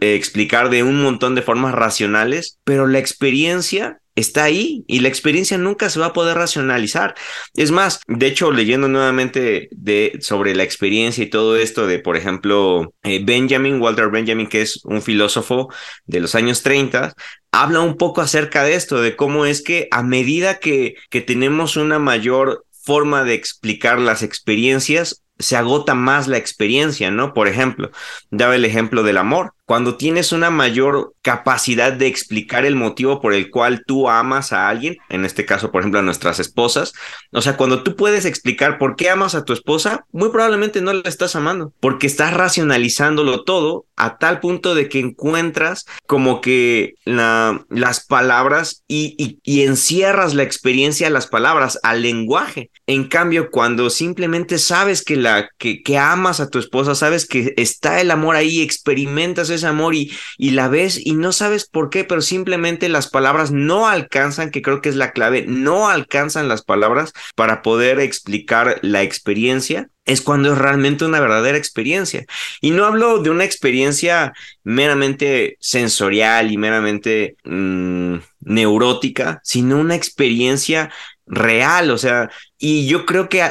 explicar de un montón de formas racionales, pero la experiencia está ahí y la experiencia nunca se va a poder racionalizar. Es más, de hecho, leyendo nuevamente de, sobre la experiencia y todo esto de, por ejemplo, eh, Benjamin, Walter Benjamin, que es un filósofo de los años 30, habla un poco acerca de esto, de cómo es que a medida que, que tenemos una mayor forma de explicar las experiencias, se agota más la experiencia, ¿no? Por ejemplo, daba el ejemplo del amor cuando tienes una mayor capacidad de explicar el motivo por el cual tú amas a alguien, en este caso, por ejemplo, a nuestras esposas, o sea, cuando tú puedes explicar por qué amas a tu esposa, muy probablemente no la estás amando, porque estás racionalizándolo todo a tal punto de que encuentras como que la, las palabras y, y, encierras la experiencia a las palabras, al lenguaje. En cambio, cuando simplemente sabes que, la, que, que amas a tu esposa, sabes que está el amor ahí, experimentas ese amor y, y la ves y no sabes por qué, pero simplemente las palabras no alcanzan, que creo que es la clave, no alcanzan las palabras para poder explicar la experiencia es cuando es realmente una verdadera experiencia. Y no hablo de una experiencia meramente sensorial y meramente mm, neurótica, sino una experiencia real. O sea, y yo creo que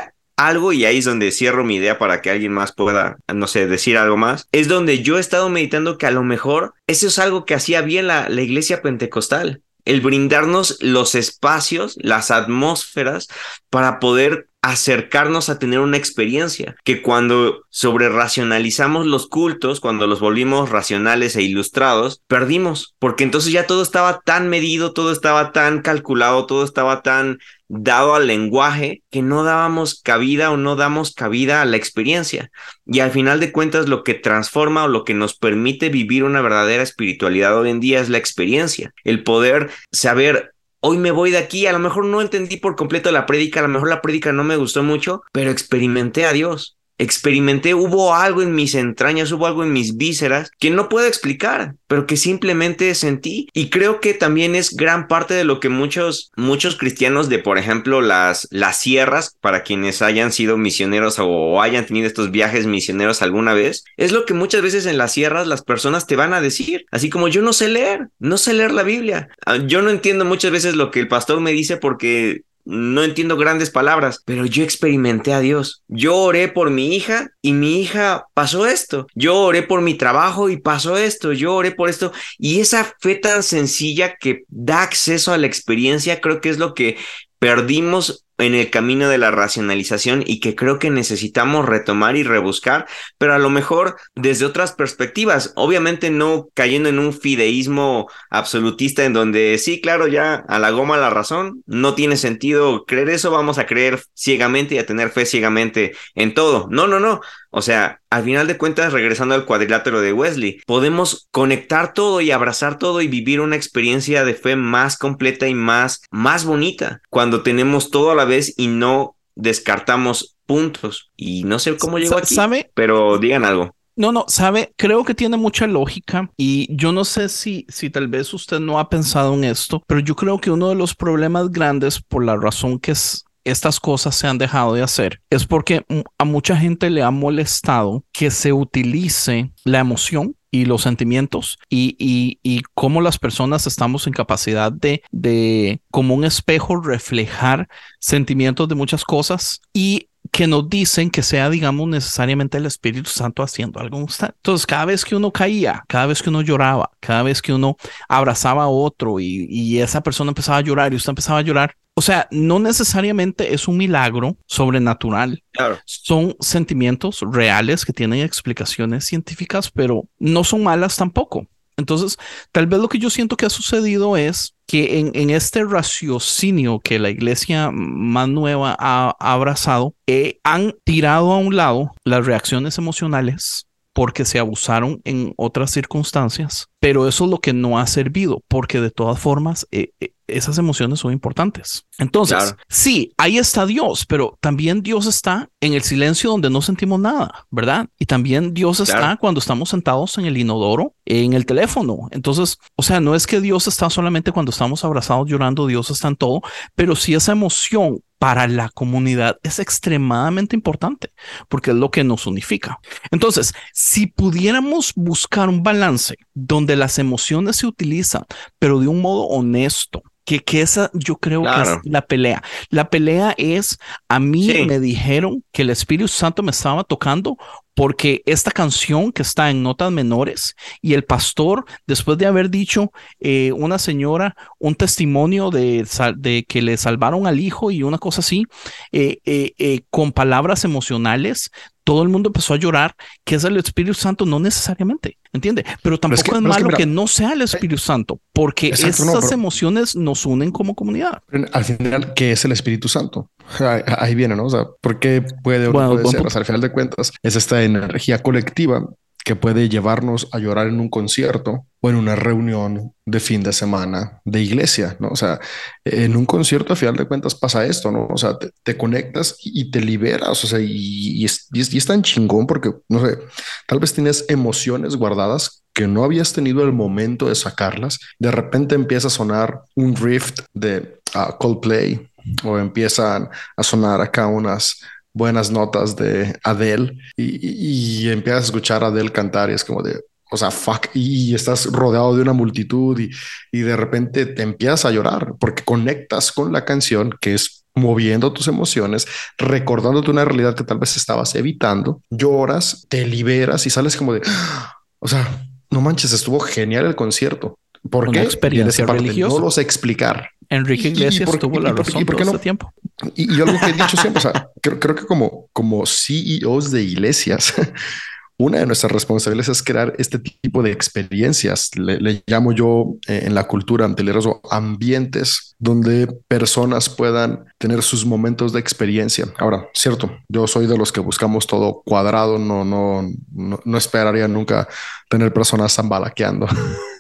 algo, y ahí es donde cierro mi idea para que alguien más pueda, no sé, decir algo más, es donde yo he estado meditando que a lo mejor eso es algo que hacía bien la, la iglesia pentecostal, el brindarnos los espacios, las atmósferas para poder acercarnos a tener una experiencia, que cuando sobre racionalizamos los cultos, cuando los volvimos racionales e ilustrados, perdimos, porque entonces ya todo estaba tan medido, todo estaba tan calculado, todo estaba tan dado al lenguaje que no dábamos cabida o no damos cabida a la experiencia. Y al final de cuentas lo que transforma o lo que nos permite vivir una verdadera espiritualidad hoy en día es la experiencia, el poder saber hoy me voy de aquí, a lo mejor no entendí por completo la prédica, a lo mejor la prédica no me gustó mucho, pero experimenté a Dios experimenté, hubo algo en mis entrañas, hubo algo en mis vísceras que no puedo explicar, pero que simplemente sentí. Y creo que también es gran parte de lo que muchos, muchos cristianos de, por ejemplo, las, las sierras, para quienes hayan sido misioneros o hayan tenido estos viajes misioneros alguna vez, es lo que muchas veces en las sierras las personas te van a decir, así como yo no sé leer, no sé leer la Biblia. Ah, yo no entiendo muchas veces lo que el pastor me dice porque no entiendo grandes palabras, pero yo experimenté a Dios. Yo oré por mi hija y mi hija pasó esto. Yo oré por mi trabajo y pasó esto. Yo oré por esto. Y esa fe tan sencilla que da acceso a la experiencia, creo que es lo que perdimos en el camino de la racionalización y que creo que necesitamos retomar y rebuscar, pero a lo mejor desde otras perspectivas, obviamente no cayendo en un fideísmo absolutista en donde sí, claro, ya a la goma la razón, no tiene sentido creer eso, vamos a creer ciegamente y a tener fe ciegamente en todo. No, no, no. O sea, al final de cuentas, regresando al cuadrilátero de Wesley, podemos conectar todo y abrazar todo y vivir una experiencia de fe más completa y más, más bonita cuando tenemos todo a la vez y no descartamos puntos. Y no sé cómo llegó aquí, ¿sabe? pero digan algo. No, no, sabe, creo que tiene mucha lógica y yo no sé si, si tal vez usted no ha pensado en esto, pero yo creo que uno de los problemas grandes por la razón que es estas cosas se han dejado de hacer es porque a mucha gente le ha molestado que se utilice la emoción y los sentimientos y, y, y cómo las personas estamos en capacidad de, de, como un espejo, reflejar sentimientos de muchas cosas y que nos dicen que sea, digamos, necesariamente el Espíritu Santo haciendo algo. Entonces, cada vez que uno caía, cada vez que uno lloraba, cada vez que uno abrazaba a otro y, y esa persona empezaba a llorar y usted empezaba a llorar, o sea, no necesariamente es un milagro sobrenatural. Son sentimientos reales que tienen explicaciones científicas, pero no son malas tampoco. Entonces, tal vez lo que yo siento que ha sucedido es que en, este raciocinio que la iglesia más nueva ha, abrazado, eh, han tirado a un lado las reacciones emocionales porque se abusaron en otras circunstancias, pero eso es lo que no ha servido, porque de todas formas eh, eh, esas emociones son importantes. Entonces, sí, ahí está Dios, pero también Dios está en el silencio donde no sentimos nada, ¿verdad? Y también Dios está cuando estamos sentados en el inodoro, en el teléfono. Entonces, o sea, no es que Dios está solamente cuando estamos abrazados llorando, Dios está en todo, pero sí esa emoción para la comunidad es extremadamente importante porque es lo que nos unifica. Entonces, si pudiéramos buscar un balance donde las emociones se utilizan, pero de un modo honesto, que, que esa yo creo que es la pelea. La pelea es, a mí me dijeron que el Espíritu Santo me estaba tocando porque esta canción que está en notas menores y el pastor, después de haber dicho eh, una señora un testimonio de, de, que le salvaron al hijo y una cosa así, eh, eh, con palabras emocionales, todo el mundo empezó a llorar, que es el Espíritu Santo, no necesariamente, ¿entiende? Pero tampoco es, malo que, no sea el Espíritu Santo, porque esas emociones nos unen como comunidad. Al final, ¿qué es el Espíritu Santo? Ahí viene, ¿no? O sea, ¿por qué puede o no puede ser? O sea, al final de cuentas, es esta energía colectiva que puede llevarnos a llorar en un concierto o en una reunión de fin de semana de iglesia, ¿no? O sea, en un concierto a final de cuentas pasa esto, ¿no? O sea, te, conectas y te liberas, o sea, y, es, y, es, tan chingón porque, no sé, tal vez tienes emociones guardadas que no habías tenido el momento de sacarlas, de repente empieza a sonar un riff de uh, Coldplay o empiezan a sonar acá unas buenas notas de Adele y, y, empiezas a escuchar a Adele cantar y es como de, o sea, fuck, y estás rodeado de una multitud y, y de repente te empiezas a llorar porque conectas con la canción que es moviendo tus emociones, recordándote una realidad que tal vez estabas evitando, lloras, te liberas y sales como de, o sea, no manches, estuvo genial el concierto. ¿Por qué? experiencia religiosa. No lo sé explicar. Enrique Iglesias y tuvo la razón por, qué no? tiempo. Y, yo algo que he dicho siempre, o sea, creo, creo que como, como CEOs de iglesias, una de nuestras responsabilidades es crear este tipo de experiencias. Le, llamo yo eh, en la cultura ante liderazgo ambientes donde personas puedan tener sus momentos de experiencia. Ahora, cierto, yo soy de los que buscamos todo cuadrado, no, no, no, esperaría nunca tener personas zambalaqueando,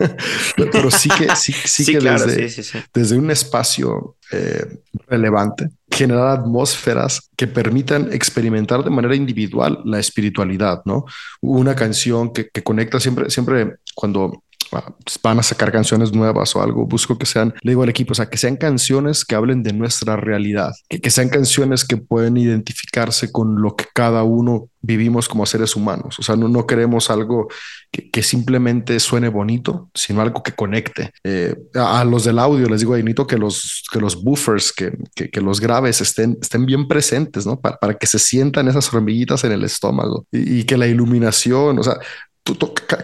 pero sí que, sí, sí que desde, desde un espacio eh, relevante generar atmósferas que permitan experimentar de manera individual la espiritualidad, ¿no? Una canción que, que conecta siempre, siempre cuando van a sacar canciones nuevas o algo, busco que sean, le digo al equipo, o sea, que sean canciones que hablen de nuestra realidad, que, que sean canciones que pueden identificarse con lo que cada uno vivimos como seres humanos. O sea, no, no queremos algo que, simplemente suene bonito, sino algo que conecte. Eh, a, los del audio les digo, necesito que los, que los buffers, que, que, que, los graves estén, estén bien presentes, ¿no? Para, para que se sientan esas hormiguitas en el estómago y, y que la iluminación, o sea,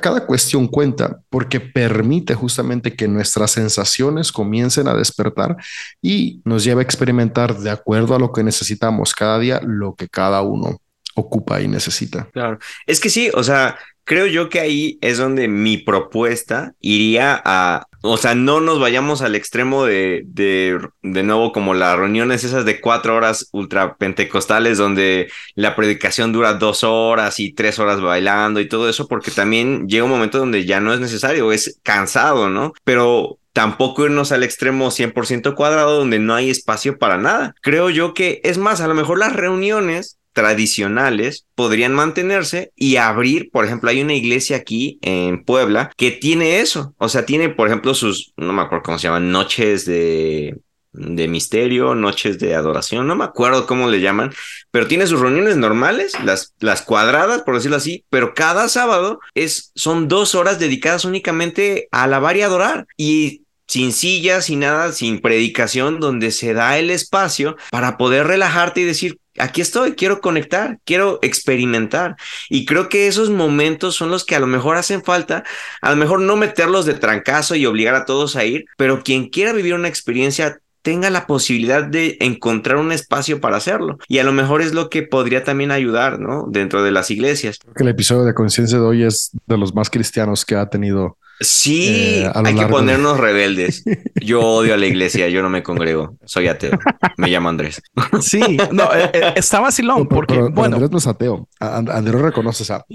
cada cuestión cuenta porque permite justamente que nuestras sensaciones comiencen a despertar y nos lleva a experimentar de acuerdo a lo que necesitamos cada día, lo que cada uno ocupa y necesita. Claro, es que sí, o sea, creo yo que ahí es donde mi propuesta iría a, o sea, no nos vayamos al extremo de, de, de nuevo como las reuniones esas de cuatro horas ultra pentecostales donde la predicación dura dos horas y tres horas bailando y todo eso, porque también llega un momento donde ya no es necesario, es cansado, ¿no? Pero tampoco irnos al extremo 100% cuadrado donde no hay espacio para nada. Creo yo que es más, a lo mejor las reuniones tradicionales podrían mantenerse y abrir, por ejemplo, hay una iglesia aquí en Puebla que tiene eso, o sea, tiene, por ejemplo, sus, no me acuerdo cómo se llaman, noches de, de misterio, noches de adoración, no me acuerdo cómo le llaman, pero tiene sus reuniones normales, las, las cuadradas, por decirlo así, pero cada sábado es, son dos horas dedicadas únicamente a alabar y adorar. Y sin sillas, sin nada, sin predicación, donde se da el espacio para poder relajarte y decir, aquí estoy, quiero conectar, quiero experimentar. Y creo que esos momentos son los que a lo mejor hacen falta, a lo mejor no meterlos de trancazo y obligar a todos a ir, pero quien quiera vivir una experiencia tenga la posibilidad de encontrar un espacio para hacerlo. Y a lo mejor es lo que podría también ayudar, ¿no? Dentro de las iglesias. Creo que el episodio de conciencia de hoy es de los más cristianos que ha tenido Sí, eh, hay que ponernos de... rebeldes. Yo odio a la iglesia, yo no me congrego, soy ateo. Me llamo Andrés. Sí, no, eh, eh, está vacilón no, porque, pero, pero bueno. Andrés no es ateo. And Andrés reconoce, o sea,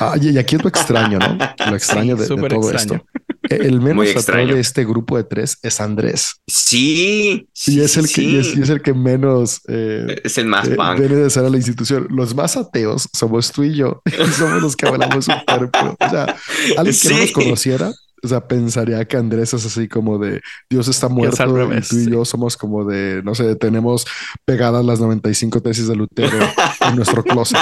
ah, y aquí es lo extraño, ¿no? Lo extraño sí, de, de, todo extraño. esto. El menos ateo de este grupo de tres es Andrés. Sí. sí y es el sí. que y es, y es, el que menos eh, es el más punk. Viene de ser a la institución. Los más ateos somos tú y yo. somos los que hablamos un cuerpo. O sea, alguien que no nos conociera o sea, pensaría que Andrés es así como de Dios está muerto y tú y yo somos como de, no sé, tenemos pegadas las 95 tesis de Lutero en nuestro closet.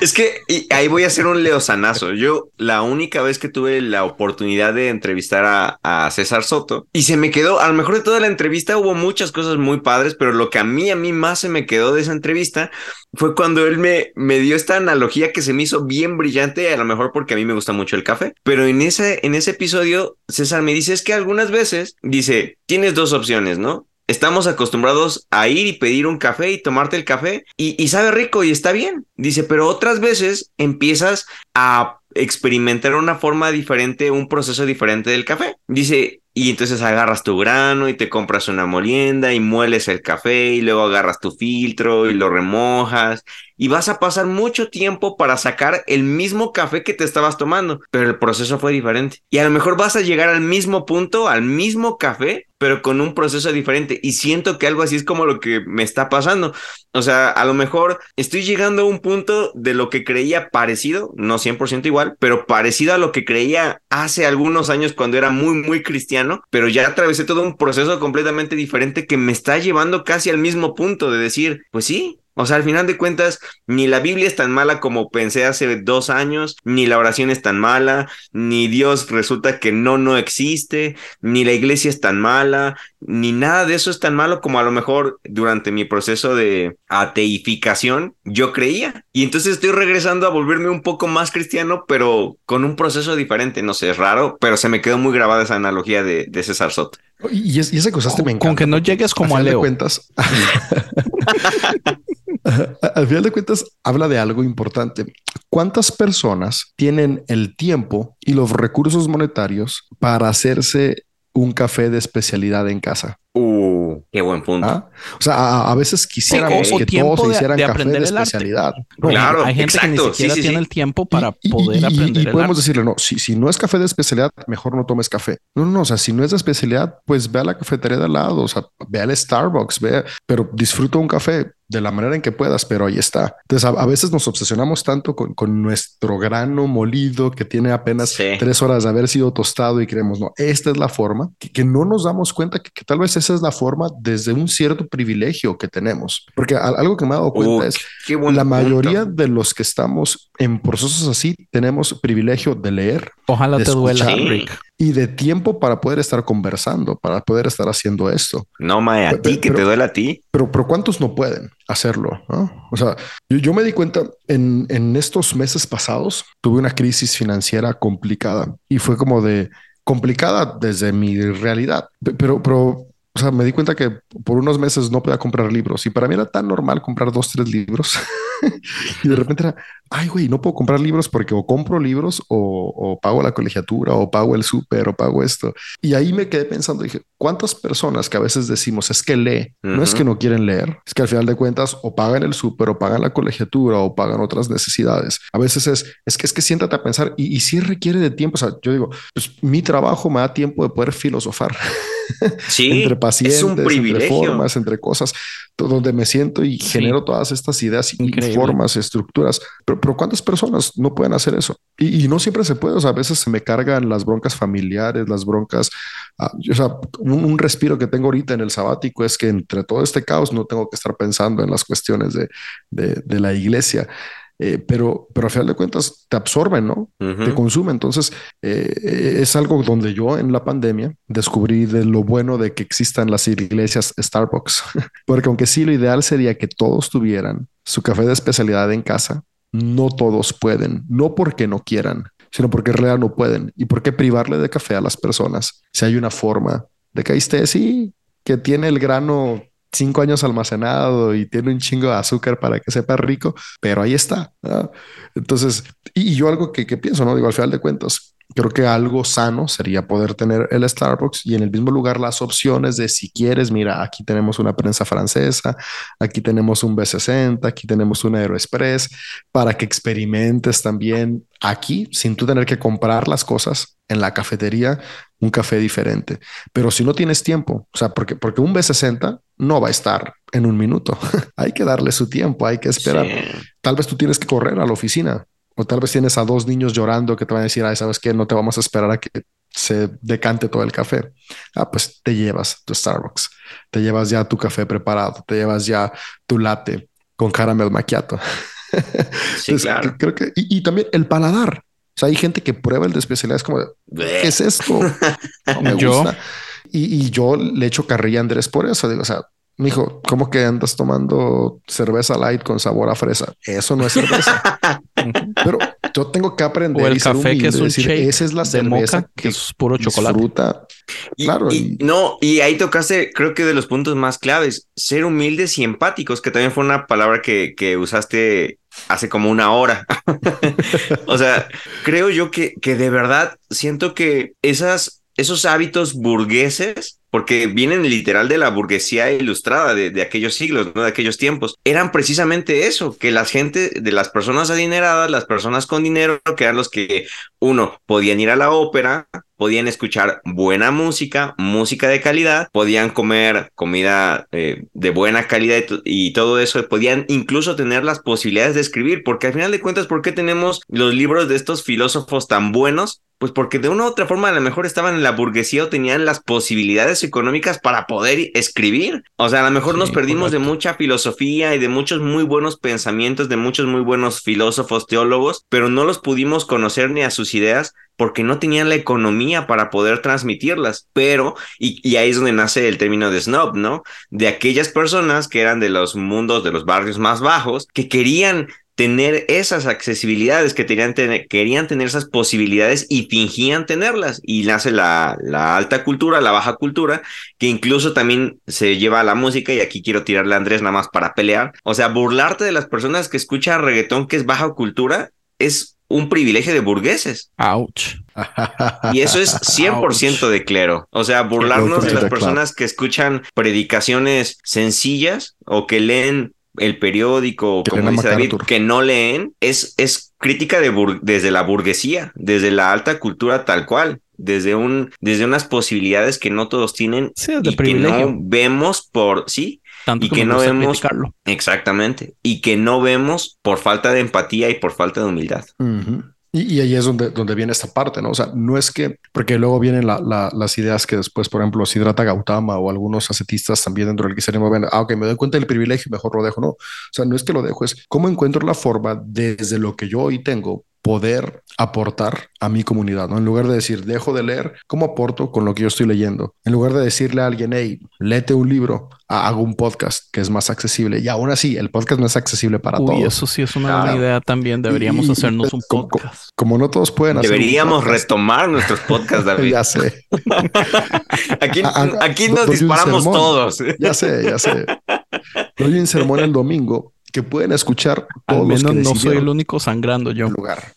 Es que ahí voy a hacer un leosanazo. Yo la única vez que tuve la oportunidad de entrevistar a, a, César Soto y se me quedó, a lo mejor de toda la entrevista hubo muchas cosas muy padres, pero lo que a mí, a mí más se me quedó de esa entrevista fue cuando él me, me dio esta analogía que se me hizo bien brillante, a lo mejor porque a mí me gusta mucho el café, pero en ese, en ese episodio César me dice es que algunas veces, dice, tienes dos opciones, ¿no? Estamos acostumbrados a ir y pedir un café y tomarte el café y, y sabe rico y está bien. Dice, pero otras veces empiezas a experimentar una forma diferente, un proceso diferente del café. Dice, y entonces agarras tu grano y te compras una molienda y mueles el café y luego agarras tu filtro y lo remojas y vas a pasar mucho tiempo para sacar el mismo café que te estabas tomando, pero el proceso fue diferente. Y a lo mejor vas a llegar al mismo punto, al mismo café, pero con un proceso diferente. Y siento que algo así es como lo que me está pasando. O sea, a lo mejor estoy llegando a un punto de lo que creía parecido, no 100% igual, pero parecido a lo que creía hace algunos años cuando era muy, muy cristiano, pero ya atravesé todo un proceso completamente diferente que me está llevando casi al mismo punto de decir, pues sí, o sea, al final de cuentas, ni la Biblia es tan mala como pensé hace dos años, ni la oración es tan mala, ni Dios resulta que no, no existe, ni la iglesia es tan mala, ni nada de eso es tan malo como a lo mejor durante mi proceso de ateificación yo creía. Y entonces estoy regresando a volverme un poco más cristiano, pero con un proceso diferente. No sé, es raro, pero se me quedó muy grabada esa analogía de, de César Soto. Y, es, y esa cosa con, me encanta. Con que no llegues como a Leo. De cuentas, al final de cuentas, habla de algo importante. ¿Cuántas personas tienen el tiempo y los recursos monetarios para hacerse un café de especialidad en casa? Uh, qué buen punto. ¿Ah? O sea, a, a veces quisiéramos que todos de- hicieran de café de especialidad. Claro, hay gente que exacto, ni siquiera sí, sí, tiene sí. el tiempo para Y- y- poder y- aprender Y, el podemos arte. decirle, no, si, si no es café de especialidad, mejor no tomes café. No, no, no, o sea, si no es de especialidad, pues ve a la cafetería de al lado, o sea, ve al Starbucks, ve, pero disfruta un café de la manera en que puedas, pero ahí está. Entonces, a, a veces nos obsesionamos tanto con, con nuestro grano molido que tiene apenas Sí. tres horas de haber sido tostado y creemos, no, esta es la forma, que, que no nos damos cuenta que, que tal vez esa es la forma desde un cierto privilegio que tenemos. Porque a- algo que me he dado cuenta Uh, es qué buen la punto. mayoría de los que estamos en procesos así tenemos privilegio de leer Ojalá de te duela, escuchar. Rick. Y de tiempo para poder estar conversando, para poder estar haciendo esto. No, mae, a ti, que pero- te duele a ti. Pero, pero ¿cuántos no pueden hacerlo? no? O sea, yo, yo me di cuenta en, en estos meses pasados, tuve una crisis financiera complicada y fue como de complicada desde mi realidad, Pe- pero, pero, o sea, me di cuenta que por unos meses no podía comprar libros y para mí era tan normal comprar dos, tres libros y de repente era, ay, güey, no puedo comprar libros porque o compro libros o, o pago la colegiatura o pago el súper o pago esto. Y ahí me quedé pensando, dije, ¿cuántas personas que a veces decimos es que lee, no es que no quieren leer, es que al final de cuentas o pagan el súper o pagan la colegiatura o pagan otras necesidades. A veces es, es que es que siéntate a pensar y, y si requiere de tiempo, o sea, yo digo, pues mi trabajo me da tiempo de poder filosofar Sí, entre pacientes, es un entre privilegio. formas, entre cosas, donde me siento y Sí. genero todas estas ideas y Increíble. formas, estructuras. Pero, pero ¿cuántas personas no pueden hacer eso? Y, y no siempre se puede, o sea, a veces se me cargan las broncas familiares, las broncas, ah, o sea, un, un respiro que tengo ahorita en el sabático es que entre todo este caos no tengo que estar pensando en las cuestiones de, de, de la iglesia. Eh, pero, pero al final de cuentas te absorben, ¿no? Te consume. Entonces, eh, es algo donde yo en la pandemia descubrí de lo bueno de que existan las iglesias Starbucks, porque aunque sí lo ideal sería que todos tuvieran su café de especialidad en casa, no todos pueden, no porque no quieran, sino porque en realidad no pueden. ¿Y por qué privarle de café a las personas si hay una forma de que ahí esté, sí, que tiene el grano cinco años almacenado y tiene un chingo de azúcar para que sepa rico, pero ahí está. Entonces, y, y yo algo que, que pienso, ¿no? Digo, al final de cuentas, creo que algo sano sería poder tener el Starbucks y en el mismo lugar las opciones de si quieres, mira, aquí tenemos una prensa francesa, aquí tenemos un B60, aquí tenemos un Aeroexpress, para que experimentes también aquí sin tú tener que comprar las cosas en la cafetería, un café diferente. Pero si no tienes tiempo, o sea, porque, porque un B60 no va a estar en un minuto, hay que darle su tiempo, hay que esperar. Sí. Tal vez tú tienes que correr a la oficina o tal vez tienes a dos niños llorando que te van a decir, ay, sabes qué, no te vamos a esperar a que se decante todo el café. Ah, pues te llevas tu Starbucks, te llevas ya tu café preparado, te llevas ya tu latte con caramel macchiato. Sí, Entonces, claro. cre- creo que, y, y también el paladar. O sea, hay gente que prueba el de especialidad, es como, de, ¿qué es esto? No me Yo. gusta. Y, y yo le echo carrilla a Andrés por eso. Digo, o sea, mijo, ¿cómo que andas tomando cerveza light con sabor a fresa? Eso no es cerveza. Pero yo tengo que aprender O el y ser café que es humilde, un decir, shake esa es la cerveza moca, que es puro chocolate. disfruta. Y- Claro, y- y- no, y ahí tocaste, creo que de los puntos más claves, ser humildes y empáticos, que también fue una palabra que, que usaste hace como una hora. o sea, creo yo que, que de verdad siento que esas, esos hábitos burgueses, porque vienen literal de la burguesía ilustrada de, aquellos siglos, ¿no? De aquellos tiempos, eran precisamente eso, que la gente, de las personas adineradas, las personas con dinero, que eran los que, uno, podían ir a la ópera, podían escuchar buena música, música de calidad, podían comer comida eh, de buena calidad y, y todo eso, podían incluso tener las posibilidades de escribir, porque al final de cuentas, ¿por qué tenemos los libros de estos filósofos tan buenos? Pues porque de una u otra forma a lo mejor estaban en la burguesía o tenían las posibilidades económicas para poder escribir. O sea, a lo mejor Sí, nos perdimos de mucha filosofía y de muchos muy buenos pensamientos, de muchos muy buenos filósofos, teólogos, pero no los pudimos conocer ni a sus ideas porque no tenían la economía para poder transmitirlas. Pero, y, y ahí es donde nace el término de snob, ¿no? De aquellas personas que eran de los mundos, de los barrios más bajos, que querían tener esas accesibilidades, que tenían tener- querían tener esas posibilidades y fingían tenerlas. Y nace la, la alta cultura, la baja cultura, que incluso también se lleva a la música, y aquí quiero tirarle a Andrés nada más para pelear. O sea, burlarte de las personas que escuchan reggaetón, que es baja cultura, es un privilegio de burgueses. Ouch. Y eso es 100% de clero. O sea, burlarnos de las personas que escuchan predicaciones sencillas o que leen el periódico, como dice David, que no leen, es, es crítica de desde la burguesía, desde la alta cultura tal cual, desde un, desde unas posibilidades que no todos tienen y que no vemos por, sí, y que no vemos exactamente y que no vemos por falta de empatía y por falta de humildad. Y, ahí es donde, donde viene esta parte, ¿no? O sea, no es que, porque luego vienen las ideas que después, por ejemplo, Siddhartha Gautama o algunos ascetistas también dentro del cristianismo ven, ah, ok, me doy cuenta del privilegio, mejor lo dejo, no. O sea, no es que lo dejo, es cómo encuentro la forma desde lo que yo hoy tengo poder aportar a mi comunidad, ¿no? En lugar de decir, dejo de leer, ¿cómo aporto con lo que yo estoy leyendo? En lugar de decirle a alguien, hey, léete un libro, hago un podcast que es más accesible. Y aún así, el podcast no es accesible para Uy, todos. Eso sí es una buena idea también. Deberíamos hacernos un podcast. Como, no todos pueden hacer Deberíamos retomar nuestros podcasts, David. ya sé. aquí, aquí nos disparamos todos. ya sé, ya sé. Doy un sermón el domingo que pueden escuchar todos Al menos no soy el único sangrando yo. Lugar.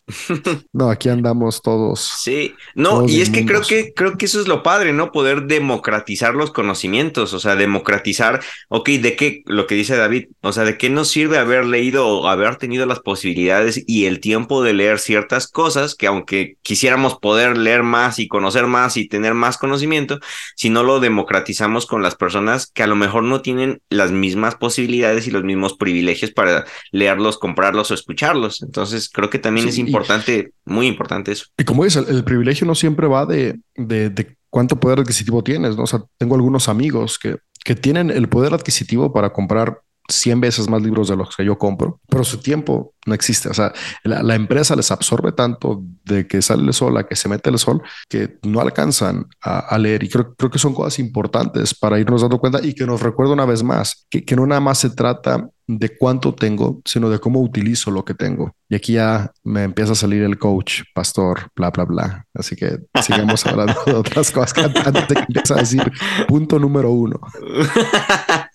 no, aquí andamos todos. Sí, no, y es que creo que creo que eso es lo padre, ¿no? Poder democratizar los conocimientos, o sea, democratizar, ok, de qué, lo que dice David, o sea, de qué nos sirve haber leído o haber tenido las posibilidades y el tiempo de leer ciertas cosas que aunque quisiéramos poder leer más y conocer más y tener más conocimiento, si no lo democratizamos con las personas que a lo mejor no tienen las mismas posibilidades y los mismos privilegios para leerlos, comprarlos o escucharlos. Entonces, creo que también es importante, muy importante eso. Y como dices, el, privilegio no siempre va de, de, cuánto poder adquisitivo tienes, ¿no? O sea, tengo algunos amigos que, que tienen el poder adquisitivo para comprar 100 veces más libros de los que yo compro, pero su tiempo no existe. O sea, la, empresa les absorbe tanto de que sale el sol a que se mete el sol que no alcanzan a, leer. Y creo, creo, que son cosas importantes para irnos dando cuenta y que nos recuerda una vez más que, que no nada más se trata de cuánto tengo, sino de cómo utilizo lo que tengo. Y aquí ya me empieza a salir el coach, pastor, bla, bla, bla. Así que sigamos hablando de otras cosas que antes de que empiece a decir punto número uno.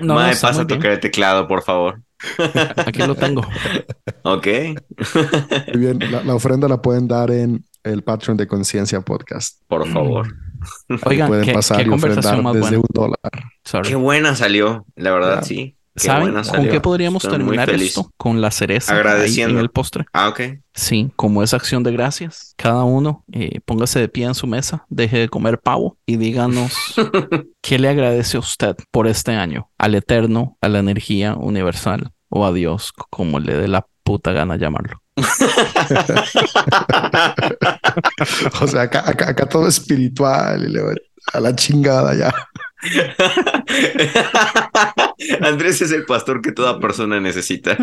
No, Mae, pasa a tocar el teclado, por favor. Aquí lo tengo. ok. Muy bien, la, ofrenda la pueden dar en el Patreon de Conciencia Podcast. Por favor. Oigan, pueden pasar y ofrendar desde un dólar. Qué buena salió, la verdad, sí. ¿Saben con qué podríamos terminar esto? Con la cereza Agradeciendo. en el postre. Ah, ok. Sí, como es acción de gracias. Cada uno eh, póngase de pie en su mesa, deje de comer pavo y díganos qué le agradece a usted por este año, al Eterno, a la energía universal o a Dios, como le dé la puta gana llamarlo. o sea, acá, acá, todo espiritual y le a la chingada ya. Andrés es el pastor que toda persona necesita.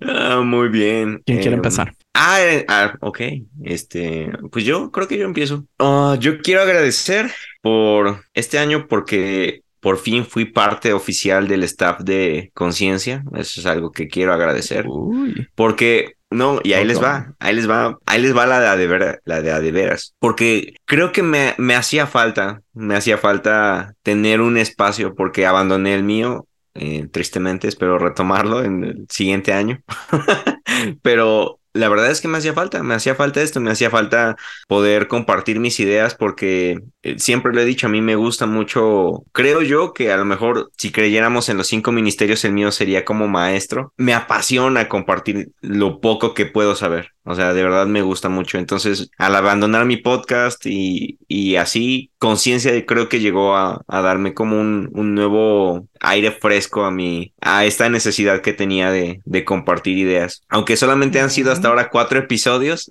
Ah, muy bien. ¿Quién quiere em, empezar? Ah, eh, ah, ok. Este, pues yo creo que yo empiezo. Ah, yo quiero agradecer por este año porque por fin fui parte oficial del staff de Conciencia. Eso es algo que quiero agradecer. Porque no, y ahí les va, ahí les va, ahí les va la de, de la de, de veras, porque creo que me, me hacía falta, me hacía falta tener un espacio porque abandoné el mío, eh, tristemente espero retomarlo en el siguiente año, pero la verdad es que me hacía falta, me hacía falta esto, me hacía falta poder compartir mis ideas porque eh, siempre lo he dicho, a mí me gusta mucho, creo yo que a lo mejor si creyéramos en los cinco ministerios, el mío sería como maestro, me apasiona compartir lo poco que puedo saber. O sea, de verdad me gusta mucho. Entonces, al abandonar mi podcast y, y así, conciencia creo que llegó a, a darme como un, un, nuevo aire fresco a mi, a esta necesidad que tenía de, de compartir ideas. Aunque solamente han sido hasta ahora cuatro episodios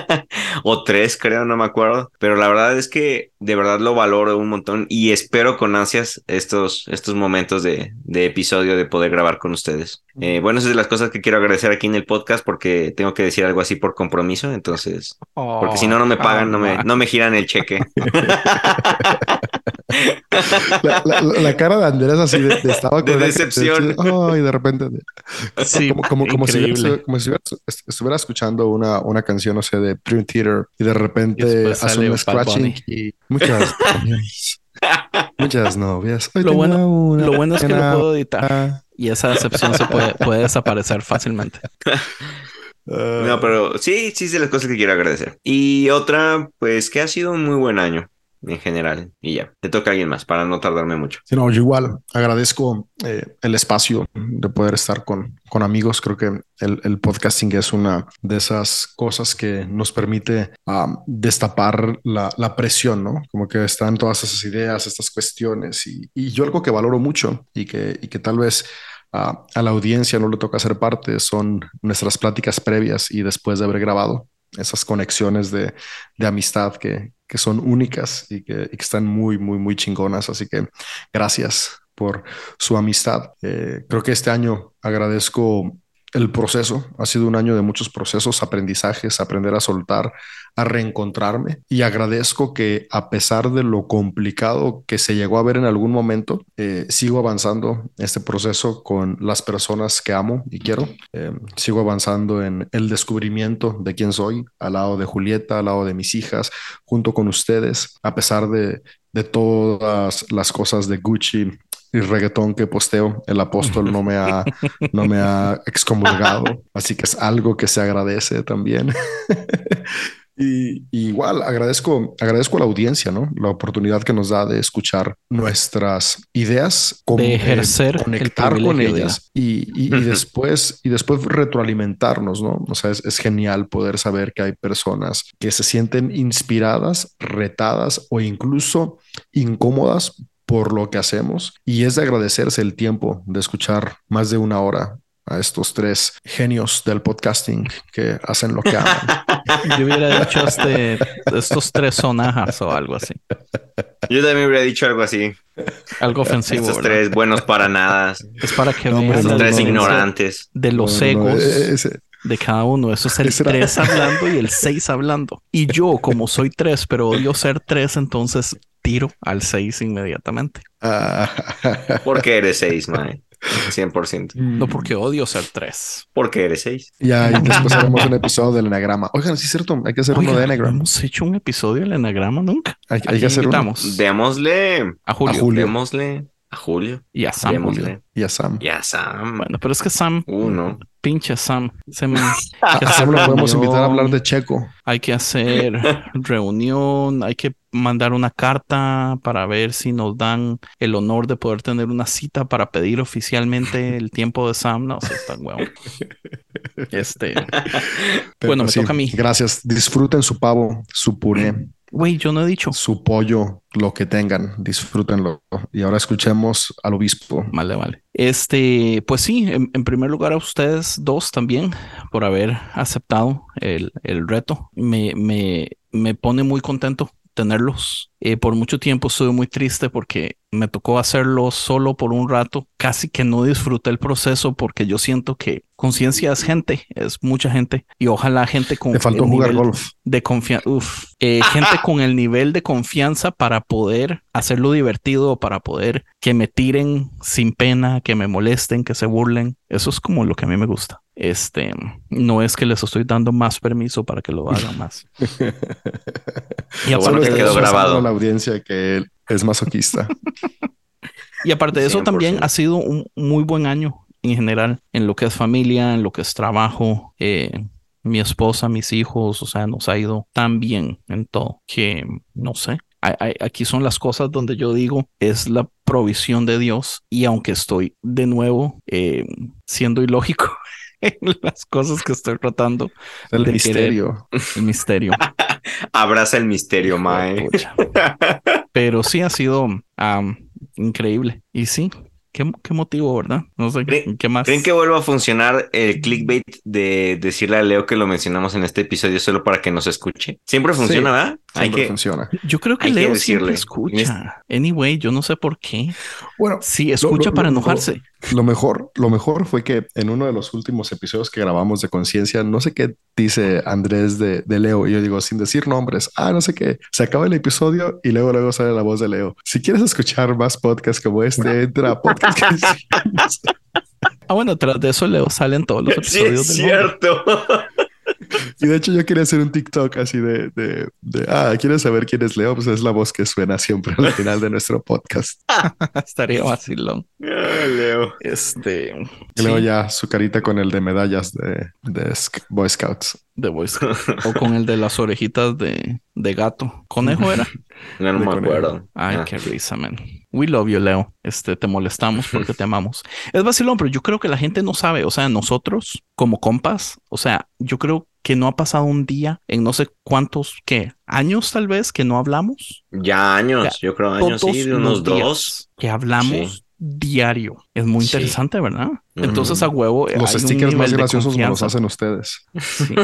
o tres, creo, no me acuerdo. Pero la verdad es que de verdad lo valoro un montón y espero con ansias estos, estos momentos de, de episodio de poder grabar con ustedes. Eh, bueno, esas es de las cosas que quiero agradecer aquí en el podcast porque tengo que decir algo así por compromiso, entonces, porque si no, no me pagan, no me, no me giran el cheque. La, cara de Andrés así de, estaba con de decepción. y de repente, sí, como, como, si, estuviera, escuchando una, una canción, o sea, de Dream Theater y de repente hace un scratching y muchas Muchas novias. lo, bueno, lo bueno es que lo puedo editar. Y esa decepción se puede, puede desaparecer fácilmente. No, pero sí, sí, es de las cosas que quiero agradecer. Y otra, pues que ha sido un muy buen año en general. Y ya, te toca a alguien más para no tardarme mucho. Sí, no, yo igual agradezco eh, el espacio de poder estar con, con amigos. Creo que el, el, podcasting es una de esas cosas que nos permite um, destapar la, la, presión, ¿no? Como que están todas esas ideas, estas cuestiones. Y, y yo algo que valoro mucho y que, y que tal vez a, la audiencia no le toca ser parte son nuestras pláticas previas y después de haber grabado esas conexiones de, amistad que, son únicas y que, y que, están muy, muy, muy chingonas. Así que gracias por su amistad. Eh, creo que este año agradezco el proceso. Ha sido un año de muchos procesos, aprendizajes, aprender a soltar, a reencontrarme y agradezco que a pesar de lo complicado que se llegó a ver en algún momento, eh, sigo avanzando este proceso con las personas que amo y quiero. Eh, sigo avanzando en el descubrimiento de quién soy, al lado de Julieta, al lado de mis hijas, junto con ustedes, a pesar de, de todas las cosas de Gucci y reggaetón que posteo, el apóstol no me ha, no me ha excomulgado, así que es algo que se agradece también. Y, y, igual agradezco, agradezco a la audiencia, ¿no? La oportunidad que nos da de escuchar nuestras ideas, con, de ejercer, eh, conectar con ellas y, y, y, después, y después retroalimentarnos, ¿no? O sea, es, es, genial poder saber que hay personas que se sienten inspiradas, retadas o incluso incómodas por lo que hacemos y es de agradecerse el tiempo de escuchar más de una hora a estos tres genios del podcasting que hacen lo que aman. Yo hubiera dicho este, estos tres sonajas o algo así. Yo también hubiera dicho algo así. Algo ofensivo. Estos tres buenos para nada. Es para que no, vean no, tres ignorantes. De los No, no, egos ese- de cada uno. Eso es el Ese era- 3 hablando y el 6 hablando. Y yo, como soy 3, pero odio ser 3, entonces tiro al 6 inmediatamente. Ah, Porque eres seis, man. 100%. No porque odio ser 3. Porque eres seis. Ya, y después haremos un episodio del enagrama. Oigan, sí es cierto, hay que hacer uno de no enagrama. hemos hecho un episodio del enagrama nunca. Hay, que hacer uno. invitamos Démosle. a Julio, a Julio. Démosle a Julio. y a Sam. Démosle. Y a Sam. Y a Sam. Bueno, pero es que Sam, Uno. Pinche Sam, se me, hay que A hacer Sam lo podemos reunión, invitar a hablar de Checo. Hay que hacer reunión, hay que mandar una carta para ver si nos dan el honor de poder tener una cita para pedir oficialmente el tiempo de Sam. No, sé, está huevo. Este, Pero Bueno, me sí, toca a mí. Gracias. Disfruten su pavo, su puré, güey, yo no he dicho. su pollo, lo que tengan. Disfrútenlo. Y ahora escuchemos al obispo. Vale, vale. Este, pues sí, en, en primer lugar a ustedes dos también por haber aceptado el, el reto. Me, me, me pone muy contento tenerlos. Eh, por mucho tiempo estuve muy triste porque me tocó hacerlo solo por un rato. Casi que no disfruté el proceso porque yo siento que conciencia es gente, es mucha gente y ojalá gente con Te faltó el jugar nivel golf. de confianza, gente con el nivel de confianza para poder hacerlo divertido, para poder que me tiren sin pena, que me molesten, que se burlen. Eso es como lo que a mí me gusta. Este, no es que les estoy dando más permiso para que lo hagan más. Y Lo bueno aparte, que de quedó eso, grabado. la audiencia que él es masoquista. y aparte de eso, 100%. también ha sido un muy buen año en general, en lo que es familia, en lo que es trabajo, eh, mi esposa, mis hijos, o sea, nos ha ido tan bien en todo que no sé. Aquí son las cosas donde yo digo es la provisión de Dios y aunque estoy de nuevo eh, siendo ilógico las cosas que estoy tratando, El De misterio. el misterio. Abraza el misterio, Mae. Pero sí ha sido increíble. Y sí, qué, qué motivo, ¿verdad? No sé, ¿Creen- ¿qué más? ¿Creen que vuelva a funcionar el clickbait de decirle a Leo que lo mencionamos en este episodio solo para que nos escuche? Siempre funciona, Sí, ¿verdad? Hay Siempre que. funciona. Yo creo que hay que Leo siempre escucha. Anyway, yo no sé por qué. Bueno, Sí, escucha lo- para lo- enojarse. Lo mejor, lo mejor fue que en uno de los últimos episodios que grabamos de conciencia, no sé qué dice Andrés de, de Leo, y yo digo, sin decir nombres, ah, no sé qué, se acaba el episodio y luego luego sale la voz de Leo. Si quieres escuchar más podcasts como este, entra a podcast. Ah, bueno, tras de eso Leo salen todos los Sí, episodios es del mundo. cierto. Y de hecho yo quería hacer un TikTok así de, de, de, ah, ¿quieres saber quién es Leo? Pues es la voz que suena siempre al final de nuestro podcast. Estaría vacilón. Ah, Leo. Este. Y luego sí, ya su carita con el de medallas de, de Boy Scouts. de Boy Scout. O con el de las orejitas de, de gato. ¿Conejo era? No, no me acuerdo. Ay, Ah. qué risa, man. We love you, Leo. Este, te molestamos porque te amamos. Es vacilón, pero yo creo que la gente no sabe. O sea, nosotros, como compas, o sea, yo creo que no ha pasado un día en no sé cuántos, ¿qué? Años tal vez que no hablamos. Ya años, yo creo años, sí, unos dos. que hablamos Sí. diario. Es muy Sí. interesante, ¿verdad? Entonces, a huevo. Los hay un stickers más graciosos me los hacen ustedes. Sí.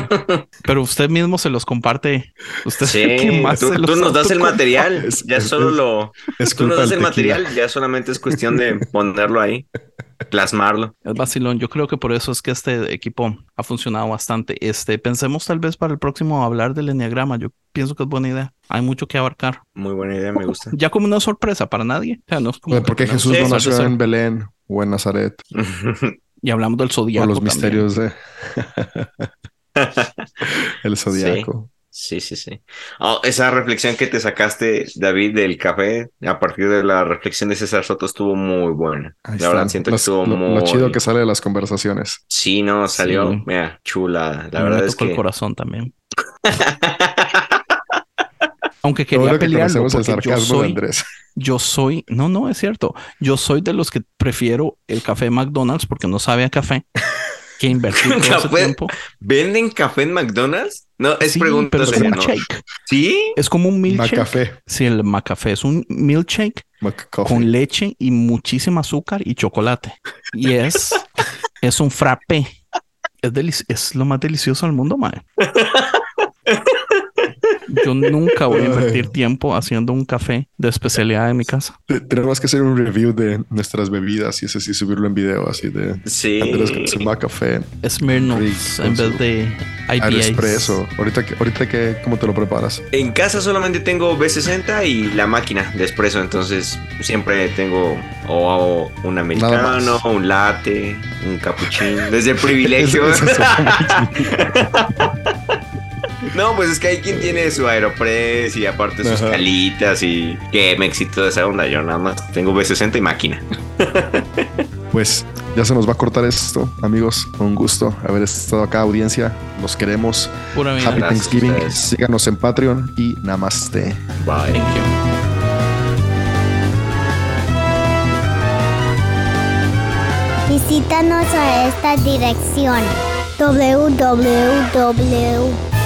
Pero usted mismo se los comparte. Usted es Sí, el que más tú, se tú los nos das el material, Es- ya es- solo es- lo... Es Tú nos das el tequila. material, ya solamente es cuestión de ponerlo ahí, plasmarlo. Es vacilón. Yo creo que por eso es que este equipo ha funcionado bastante. Este, pensemos tal vez para el próximo hablar del enneagrama. Yo pienso que es buena idea. Hay mucho que abarcar. Muy buena idea, me gusta. Ya como una sorpresa para nadie. O sea, no es como Oye, que ¿Por qué tenemos Jesús no nació en Belén o en Nazaret? Y hablamos del O zodiaco. los también. misterios de el zodiaco. Sí, sí, sí. Oh, esa reflexión que te sacaste, David, del café, a partir de la reflexión de César Soto, estuvo muy buena. Ahí la verdad, están. siento que estuvo lo, muy... lo chido que sale de las conversaciones. Sí, no, salió, Sí. mira, chula. La verdad me es tocó que... el corazón tambibién. Aunque quería que pelearlo el porque yo de soy, Andrés. yo soy, no, no, es cierto. Yo soy de los que prefiero el café McDonald's porque no sabe a café que invertir todo ese Café- tiempo. ¿Venden café en McDonald's? No, es Sí, pregunta pero es como un ¿no? shake. ¿Sí? Es como un milkshake. Macafé. Sí, el macafé es un milkshake con leche y muchísima azúcar y chocolate. Y es, es un frappé. Es, delici- es lo más delicioso del mundo, mae. Yo nunca voy a invertir tiempo haciendo un café de especialidad en mi casa. Te- Tenemos que hacer un review de nuestras bebidas y ese sí subirlo en video así de Sí. Andrés con su macafé, Smirnoff en vez de IPAs. Aeroespresso. Ahorita que, ahorita que, ¿cómo te lo preparas? En casa solamente tengo B60 y la máquina de espresso, entonces siempre tengo o hago un americano, un latte, un cappuccino, desde el privilegio. Eso- eso suena no, pues es que hay quien tiene su Aeropress y aparte sus Ajá. calitas y que me excitó de esa onda. Yo nada más tengo B60 y máquina. Pues ya se nos va a cortar esto, amigos. Un gusto haber estado acá, audiencia. Los queremos. Pura. Happy Gracias Thanksgiving. Síganos en Patreon y namaste. Bye. Thank you. Visítanos a esta dirección